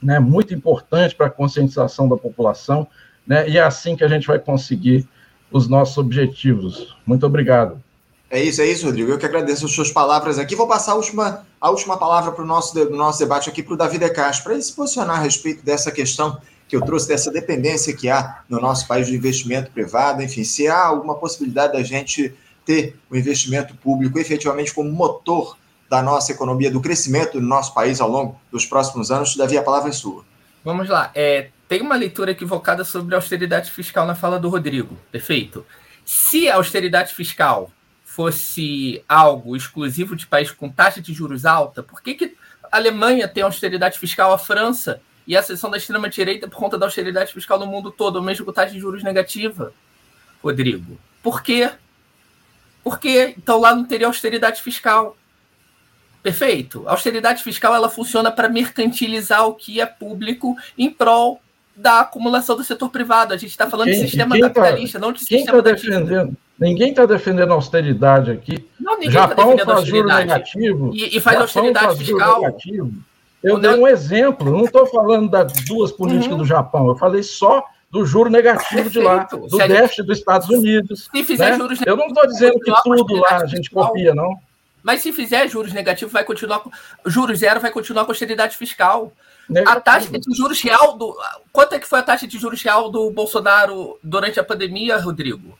né? Muito importante para a conscientização da população, né? E é assim que a gente vai conseguir os nossos objetivos. Muito obrigado. É isso, é isso, Rodrigo. Eu que agradeço as suas palavras aqui. Vou passar a última, a última palavra para o nosso, nosso debate aqui para o Davi De Castro, para ele se posicionar a respeito dessa questão que eu trouxe, dessa dependência que há no nosso país do investimento privado. Enfim, se há alguma possibilidade da gente ter o investimento público efetivamente como motor da nossa economia, do crescimento do nosso país ao longo dos próximos anos, Davi, a palavra é sua. Vamos lá. É, tem uma leitura equivocada sobre a austeridade fiscal na fala do Rodrigo. Perfeito. Se a austeridade fiscal fosse algo exclusivo de país com taxa de juros alta, por que, que a Alemanha tem austeridade fiscal, a França e a seção da extrema-direita por conta da austeridade fiscal no mundo todo, mesmo com taxa de juros negativa? Rodrigo, por quê? Por quê? Então lá não teria austeridade fiscal. Perfeito? A austeridade fiscal ela funciona para mercantilizar o que é público em prol da acumulação do setor privado. A gente está falando quem, de sistema tá- capitalista, tá, não de sistema tá defendendo? Ninguém está defendendo a austeridade aqui. Não, ninguém Japão tá faz juro negativo. E, e faz Japão austeridade faz fiscal. Eu dei um exemplo, não estou falando das duas políticas uhum. do Japão, eu falei só do juro negativo Perfeito. de lá, do Se déficit gente... dos Estados Unidos. Se fizer né? juros Eu não estou dizendo que tudo lá a gente copia, não. Mas se fizer juros negativos, vai continuar. Juros zero vai continuar com austeridade fiscal. Negativo. A taxa de juros real do. Quanto é que foi a taxa de juros real do Bolsonaro durante a pandemia, Rodrigo?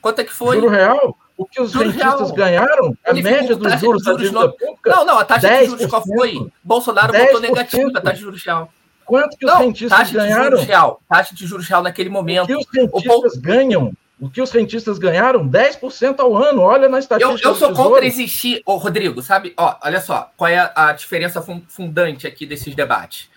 Quanto é que foi? Juro real? O que os juros real. ganharam? A Ele média dos juros, da dívida no... pública? Não, não, a taxa 10%. de juros qual foi? Bolsonaro 10%. botou negativo a taxa de juros real. Quanto que os não, rentistas taxa ganharam? De juros real, taxa de juros real naquele momento. O que os rentistas o ganham? O que os rentistas ganharam? 10% ao ano. Olha na estatística. Eu, eu sou contra existir. Ô, Rodrigo, sabe? Ó, olha só, qual é a, a diferença fundante aqui desses debates?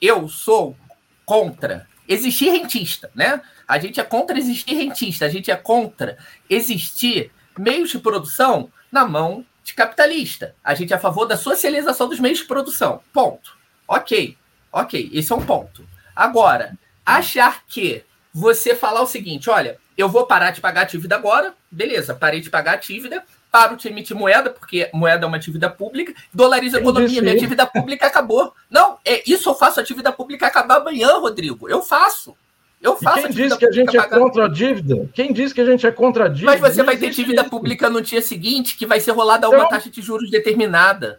Eu sou contra existir rentista, né? A gente é contra existir rentista, a gente é contra existir meios de produção na mão de capitalista. A gente é a favor da socialização dos meios de produção. Ponto. Ok, ok, esse é um ponto. Agora, achar que você falar o seguinte: olha, eu vou parar de pagar a dívida agora, beleza, parei de pagar a dívida, paro de emitir moeda, porque moeda é uma dívida pública, dolariza a economia, minha dívida pública acabou. Não, é isso eu faço a dívida pública acabar amanhã, Rodrigo. Eu faço. Eu faço. E quem diz que a gente é contra a dívida? Quem diz que a gente é contra a dívida? Mas você vai ter dívida isso. pública no dia seguinte que vai ser rolada a uma então... taxa de juros determinada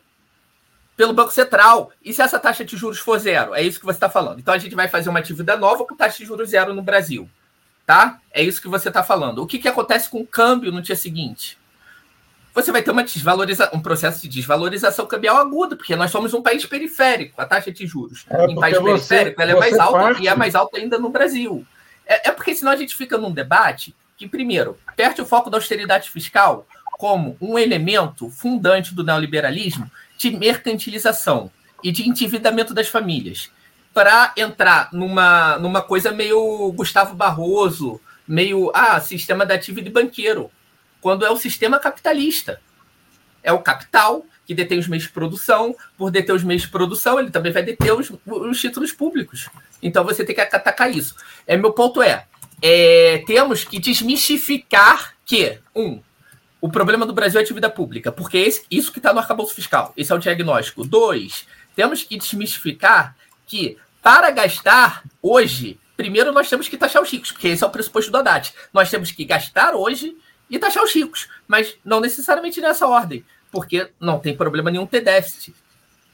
pelo Banco Central. E se essa taxa de juros for zero? É isso que você está falando. Então a gente vai fazer uma dívida nova com taxa de juros zero no Brasil. Tá? É isso que você está falando. O que, que acontece com o câmbio no dia seguinte? Você vai ter uma desvaloriza um processo de desvalorização cambial agudo, porque nós somos um país periférico, a taxa de juros. É em país você, periférico ela é mais alta parte. e é mais alta ainda no Brasil. É, é porque senão a gente fica num debate que, primeiro, perde o foco da austeridade fiscal como um elemento fundante do neoliberalismo de mercantilização e de endividamento das famílias para entrar numa, numa coisa meio Gustavo Barroso, meio ah, sistema dativo de banqueiro, quando é o sistema capitalista. É o capital que detém os meios de produção, por deter os meios de produção, ele também vai deter os, os títulos públicos. Então você tem que atacar isso. É, meu ponto é, é temos que desmistificar que, um, o problema do Brasil é a dívida pública, porque esse, isso que está no arcabouço fiscal. Esse é o diagnóstico. Dois, temos que desmistificar que para gastar hoje, primeiro nós temos que taxar os ricos, porque esse é o pressuposto do Haddad. Nós temos que gastar hoje e taxar os ricos, mas não necessariamente nessa ordem, porque não tem problema nenhum ter déficit.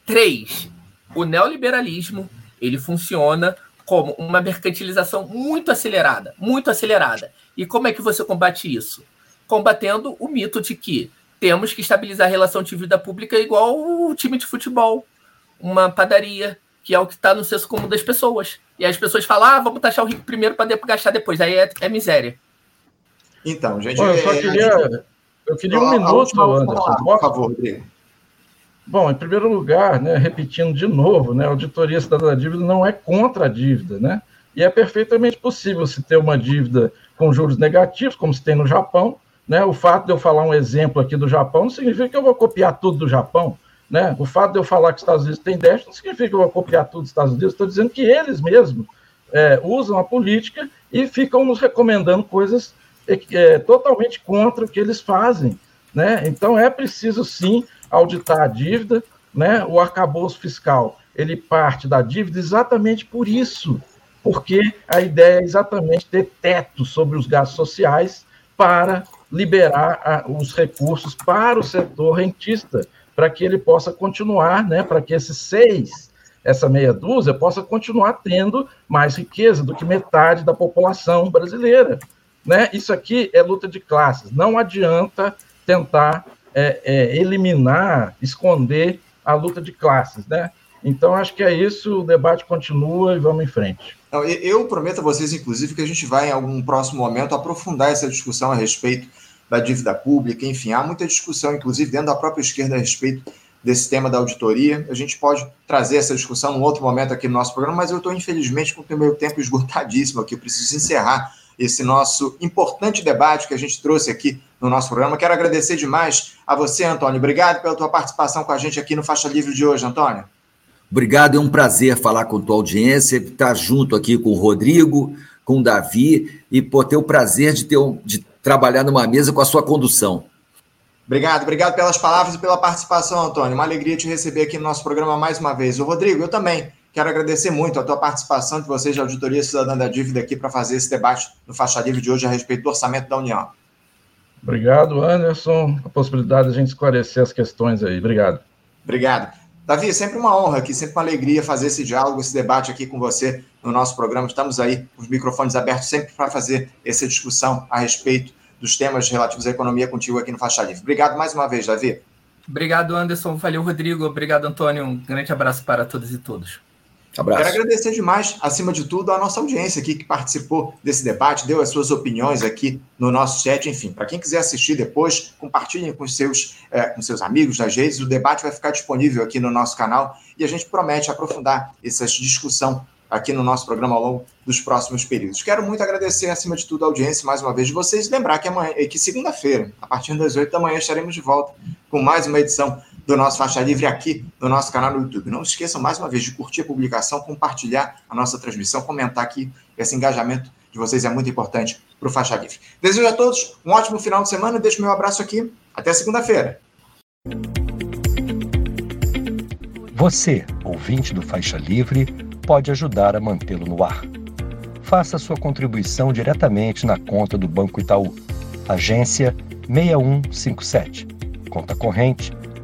Três, o neoliberalismo ele funciona como uma mercantilização muito acelerada, muito acelerada. E como é que você combate isso? Combatendo o mito de que temos que estabilizar a relação de vida pública igual o time de futebol, uma padaria, que é o que está no senso comum das pessoas. E as pessoas falam, ah, vamos taxar o rico primeiro para gastar depois. Aí é, é, miséria. Então, gente. Bom, eu só é, queria. Eu queria um minuto, Anderson. Por favor, Rodrigo. Bom, em primeiro lugar, né, repetindo de novo, né, a auditoria cidadã da dívida não é contra a dívida, né? E é perfeitamente possível se ter uma dívida com juros negativos, como se tem no Japão. Né? O fato de eu falar um exemplo aqui do Japão não significa que eu vou copiar tudo do Japão. Né? O fato de eu falar que os Estados Unidos têm déficit não significa que eu vou copiar tudo dos Estados Unidos, estou dizendo que eles mesmos é, usam a política e ficam nos recomendando coisas é, é, totalmente contra o que eles fazem. Né? Então é preciso sim auditar a dívida, né? o arcabouço fiscal ele parte da dívida exatamente por isso, porque a ideia é exatamente ter teto sobre os gastos sociais para liberar a, os recursos para o setor rentista, para que ele possa continuar, né, para que esses seis, essa meia dúzia, possa continuar tendo mais riqueza do que metade da população brasileira. Né? Isso aqui é luta de classes. Não adianta tentar é, é, eliminar, esconder a luta de classes. Né? Então, acho que é isso, o debate continua e vamos em frente. Eu prometo a vocês, inclusive, que a gente vai, em algum próximo momento, aprofundar essa discussão a respeito da dívida pública. Enfim, há muita discussão, inclusive, dentro da própria esquerda a respeito desse tema da auditoria. A gente pode trazer essa discussão num outro momento aqui no nosso programa, mas eu estou, infelizmente, com o meu tempo esgotadíssimo aqui. Eu preciso encerrar esse nosso importante debate que a gente trouxe aqui no nosso programa. Quero agradecer demais a você, Antônio. Obrigado pela tua participação com a gente aqui no Faixa Livre de hoje, Antônio. Obrigado, é um prazer falar com tua audiência, estar junto aqui com o Rodrigo, com o Davi e por ter o prazer de, ter, de trabalhar numa mesa com a sua condução. Obrigado, obrigado pelas palavras e pela participação, Antônio. Uma alegria te receber aqui no nosso programa mais uma vez. O Rodrigo, eu também quero agradecer muito a tua participação de vocês da Auditoria Cidadã da Dívida aqui para fazer esse debate no Faixa Livre de hoje a respeito do orçamento da União. Obrigado, Anderson. A possibilidade de a gente esclarecer as questões aí. Obrigado. Obrigado. Davi, é sempre uma honra aqui, sempre uma alegria fazer esse diálogo, esse debate aqui com você no nosso programa. Estamos aí com os microfones abertos sempre para fazer essa discussão a respeito dos temas relativos à economia contigo aqui no Faixa Livre. Obrigado mais uma vez, Davi. Obrigado, Anderson. Valeu, Rodrigo. Obrigado, Antônio. Um grande abraço para todos e todos. Abraço. Quero agradecer demais, acima de tudo, a nossa audiência aqui que participou desse debate, deu as suas opiniões aqui no nosso chat. Enfim, para quem quiser assistir depois, compartilhem com seus, é, com seus amigos nas redes. O debate vai ficar disponível aqui no nosso canal e a gente promete aprofundar essa discussão aqui no nosso programa ao longo dos próximos períodos. Quero muito agradecer, acima de tudo, a audiência mais uma vez de vocês. Lembrar que, amanhã, que segunda-feira, a partir das 8 da manhã, estaremos de volta com mais uma edição do nosso Faixa Livre aqui no nosso canal no YouTube. Não esqueçam mais uma vez de curtir a publicação, compartilhar a nossa transmissão, comentar aqui. Esse engajamento de vocês é muito importante para o Faixa Livre. Desejo a todos um ótimo final de semana. Deixo meu abraço aqui. Até segunda-feira. Você, ouvinte do Faixa Livre, pode ajudar a mantê-lo no ar. Faça sua contribuição diretamente na conta do Banco Itaú. Agência 6157. Conta corrente